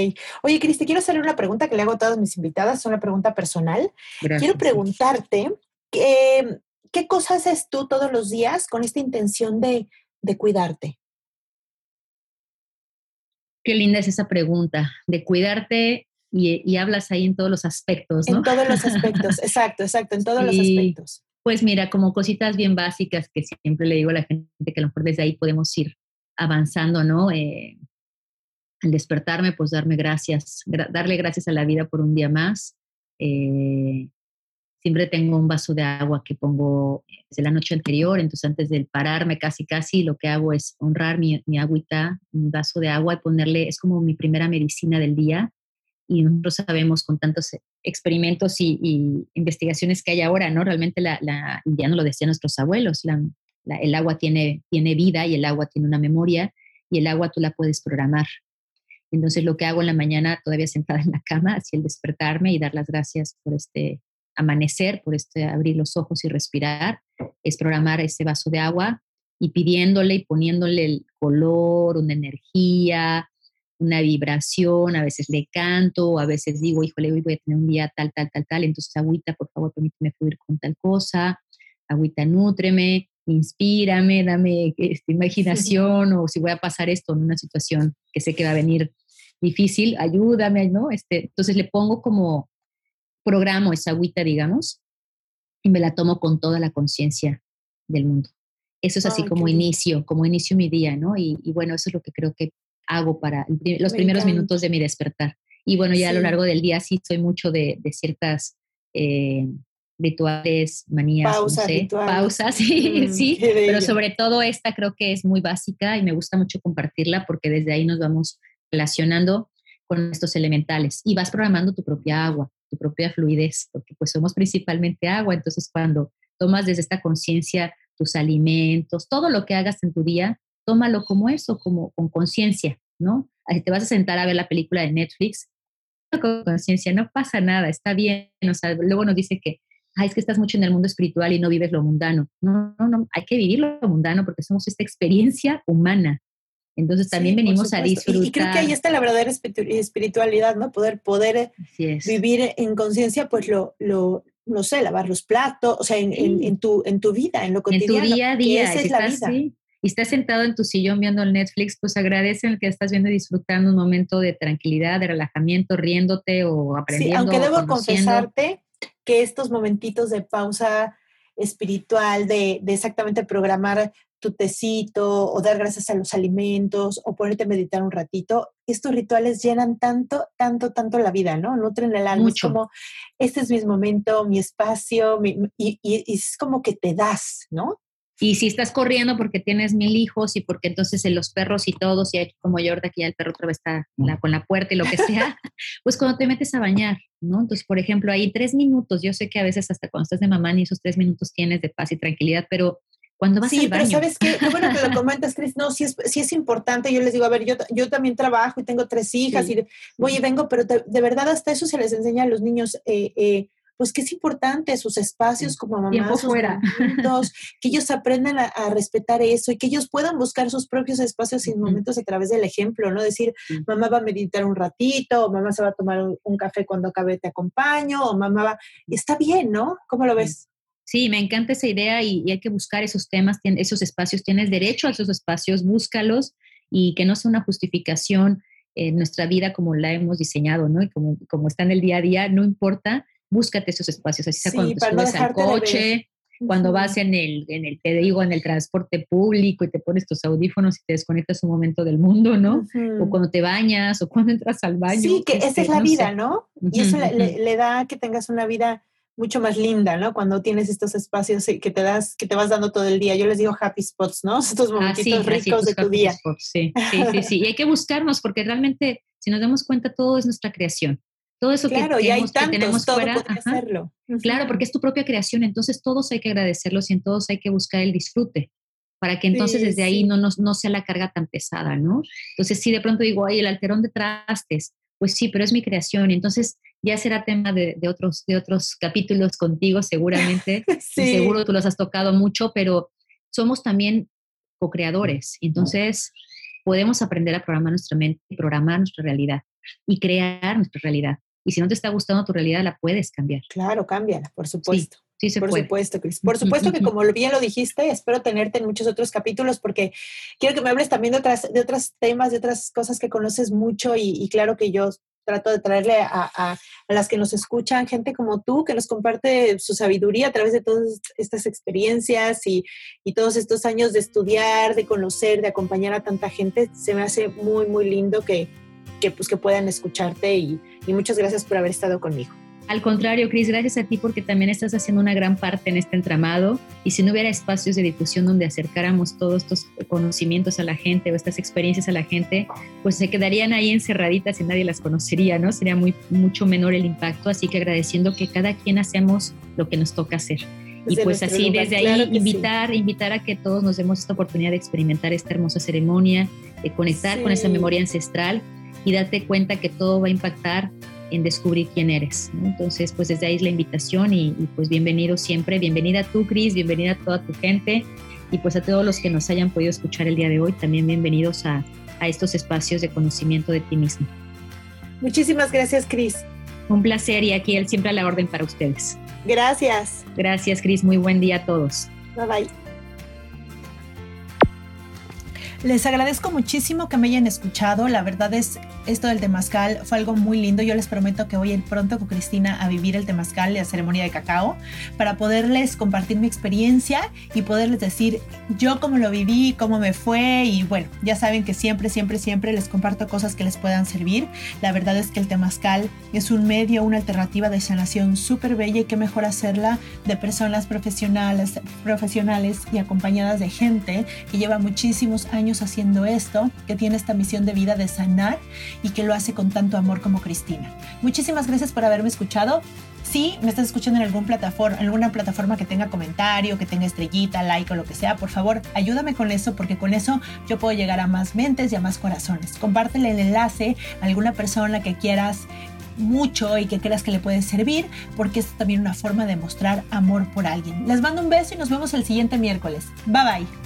Oye, Cristi, quiero hacerle una pregunta que le hago a todas mis invitadas, es una pregunta personal. Quiero preguntarte, ¿qué, ¿qué cosas haces tú todos los días con esta intención de, de cuidarte? Qué linda es esa pregunta, de cuidarte y, y, hablas ahí en todos los aspectos, ¿no? En todos los aspectos, exacto, exacto, en todos los aspectos. Pues mira, como cositas bien básicas que siempre le digo a la gente que a lo mejor desde ahí podemos ir avanzando, ¿no? Eh, al despertarme, pues darme gracias, darle gracias a la vida por un día más. Eh, siempre tengo un vaso de agua que pongo desde la noche anterior, entonces antes de pararme casi casi lo que hago es honrar mi, mi agüita, un vaso de agua y ponerle, es como mi primera medicina del día. Y nosotros sabemos con tantos experimentos y, investigaciones que hay ahora, ¿no? Realmente la, la, ya no lo decían nuestros abuelos, el agua tiene, tiene vida y el agua tiene una memoria y el agua tú la puedes programar. Entonces lo que hago en la mañana, todavía sentada en la cama, así el despertarme y dar las gracias por este amanecer, por este abrir los ojos y respirar, es programar ese vaso de agua y pidiéndole y poniéndole el color, una energía, una vibración, a veces le canto, a veces digo, híjole, hoy voy a tener un día tal, tal, tal, tal, entonces agüita, por favor, permíteme fluir con tal cosa, agüita, nútreme, inspírame, dame esta imaginación, o si voy a pasar esto en una situación que sé que va a venir difícil, ayúdame, ¿no? Este, entonces le pongo como programo esa agüita, digamos, y me la tomo con toda la conciencia del mundo. Eso es así como inicio, como inicio mi día, ¿no? Y, bueno, eso es lo que creo que hago para los primeros minutos de mi despertar. Y bueno, ya a lo largo del día sí soy mucho de, ciertas eh, rituales, manías, pausas, pausas, sí, sí, pero sobre todo esta creo que es muy básica y me gusta mucho compartirla porque desde ahí nos vamos relacionando con estos elementales y vas programando tu propia agua, tu propia fluidez, porque pues somos principalmente agua, entonces cuando tomas desde esta conciencia tus alimentos, todo lo que hagas en tu día, tómalo como eso, como con conciencia, ¿no? Así te vas a sentar a ver la película de Netflix, con conciencia, no pasa nada, está bien, o sea, luego nos dice que es que estás mucho en el mundo espiritual y no vives lo mundano. No, no, no, hay que vivir lo mundano porque somos esta experiencia humana. Entonces también venimos a disfrutar. Y, creo que ahí está la verdadera espiritualidad, ¿no? Poder, poder vivir en conciencia, pues lo, lo, no sé, lavar los platos, o sea, en, en, tu, en tu vida, en lo cotidiano. En tu día a día. Esa es la vida. y estás sentado en tu sillón viendo el Netflix, pues agradece el que estás viendo y disfrutando un momento de tranquilidad, de relajamiento, riéndote o aprendiendo. Sí, aunque debo confesarte que estos momentitos de pausa espiritual, de, de exactamente programar tu tecito o dar gracias a los alimentos o ponerte a meditar un ratito, estos rituales llenan tanto, tanto, tanto la vida, ¿no? Nutren el alma. Es como, este es mi momento, mi espacio, y, es como que te das, ¿no? Y si estás corriendo porque tienes mil hijos y porque entonces los perros y todos, y hay como yo ahorita que ya el perro otra vez está con la puerta y lo que sea, pues cuando te metes a bañar, ¿no? Entonces, por ejemplo, ahí tres minutos, yo sé que a veces hasta cuando estás de mamá ni esos tres minutos tienes de paz y tranquilidad, pero cuando vas sí, pero ¿sabes qué? Qué bueno que lo comentas, Cris. No, sí es, sí es importante. Yo les digo, a ver, yo, yo también trabajo y tengo tres hijas y voy y vengo, pero de, verdad hasta eso se les enseña a los niños, eh, eh, pues que es importante sus espacios como mamás, sus fuera. que ellos aprendan a, respetar eso y que ellos puedan buscar sus propios espacios y momentos a través del ejemplo, ¿no? Decir, mamá va a meditar un ratito, o mamá se va a tomar un, un café cuando acabe, te acompaño, o mamá va... Está bien, ¿no? ¿Cómo lo ves? Sí, me encanta esa idea y, hay que buscar esos temas, esos espacios. Tienes derecho a esos espacios, búscalos y que no sea una justificación en nuestra vida como la hemos diseñado, ¿no? Y como, como está en el día a día, no importa, búscate esos espacios, así sea cuando te subes al coche, cuando vas en el, en el, te digo, en el transporte público y te pones tus audífonos y te desconectas un momento del mundo, ¿no? O cuando te bañas o cuando entras al baño. Sí, que esa este, es la vida, ¿no? Y eso le, da que tengas una vida mucho más linda, ¿no? Cuando tienes estos espacios que te das, que te vas dando todo el día. Yo les digo happy spots, ¿no? Estos ah, momentitos ricos de tu día. sí, sí, sí, sí. Y hay que buscarnos porque realmente, si nos damos cuenta, todo es nuestra creación. Todo eso que, tenemos, hay tantos, que tenemos fuera, hacerlo. Claro, porque es tu propia creación, entonces todos hay que agradecerlos y en todos hay que buscar el disfrute para que entonces desde ahí no, no, no sea la carga tan pesada, ¿no? Entonces, si de pronto digo, ay, el alterón de trastes, pues sí, pero es mi creación. Entonces, ya será tema de, otros, de otros capítulos contigo seguramente. Seguro tú los has tocado mucho, pero somos también co-creadores. Entonces, podemos aprender a programar nuestra mente, programar nuestra realidad y crear nuestra realidad. Y si no te está gustando tu realidad, la puedes cambiar. Claro, cámbiala, por supuesto. Sí, se por supuesto, Cris. Por supuesto que como bien lo dijiste, espero tenerte en muchos otros capítulos porque quiero que me hables también de otras, de otros temas, de otras cosas que conoces mucho y, y claro que yo trato de traerle a, las que nos escuchan, gente como tú, que nos comparte su sabiduría a través de todas estas experiencias y, todos estos años de estudiar, de conocer, de acompañar a tanta gente. Se me hace muy, muy lindo que, pues, que puedan escucharte y muchas gracias por haber estado conmigo. Al contrario, Cris, gracias a ti porque también estás haciendo una gran parte en este entramado. Y si no hubiera espacios de difusión donde acercáramos todos estos conocimientos a la gente o estas experiencias a la gente, pues se quedarían ahí encerraditas y nadie las conocería, ¿no? Sería muy, mucho menor el impacto, así que agradeciendo que cada quien hacemos lo que nos toca hacer. y pues así, desde ahí, invitar, invitar a que todos nos demos esta oportunidad de experimentar esta hermosa ceremonia, de conectar con esa memoria ancestral. Y darte cuenta que todo va a impactar en descubrir quién eres. Entonces, pues desde ahí es la invitación y, pues bienvenido siempre, bienvenida tú, Cris, bienvenida a toda tu gente y pues a todos los que nos hayan podido escuchar el día de hoy, también bienvenidos a, a estos espacios de conocimiento de ti mismo. Muchísimas gracias, Cris. Un placer y aquí él siempre a la orden para ustedes. Gracias. Gracias, Cris. Muy buen día a todos. Bye bye. Les agradezco muchísimo que me hayan escuchado. La verdad es, esto del temazcal fue algo muy lindo. Yo les prometo que voy a ir pronto con Cristina a vivir el temazcal y la ceremonia de cacao para poderles compartir mi experiencia y poderles decir yo cómo lo viví, cómo me fue. Y bueno, ya saben que siempre, siempre, siempre les comparto cosas que les puedan servir. La verdad es que el temazcal es un medio, una alternativa de sanación súper bella y qué mejor hacerla de personas profesionales, profesionales y acompañadas de gente que lleva muchísimos años haciendo esto, que tiene esta misión de vida de sanar y que lo hace con tanto amor como Cristina. Muchísimas gracias por haberme escuchado. Si me estás escuchando en alguna plataforma, alguna plataforma que tenga comentario, que tenga estrellita, like o lo que sea, por favor, ayúdame con eso porque con eso yo puedo llegar a más mentes y a más corazones. Compártele el enlace a alguna persona que quieras mucho y que creas que le puede servir, porque es también una forma de mostrar amor por alguien. Les mando un beso y nos vemos el siguiente miércoles. Bye bye.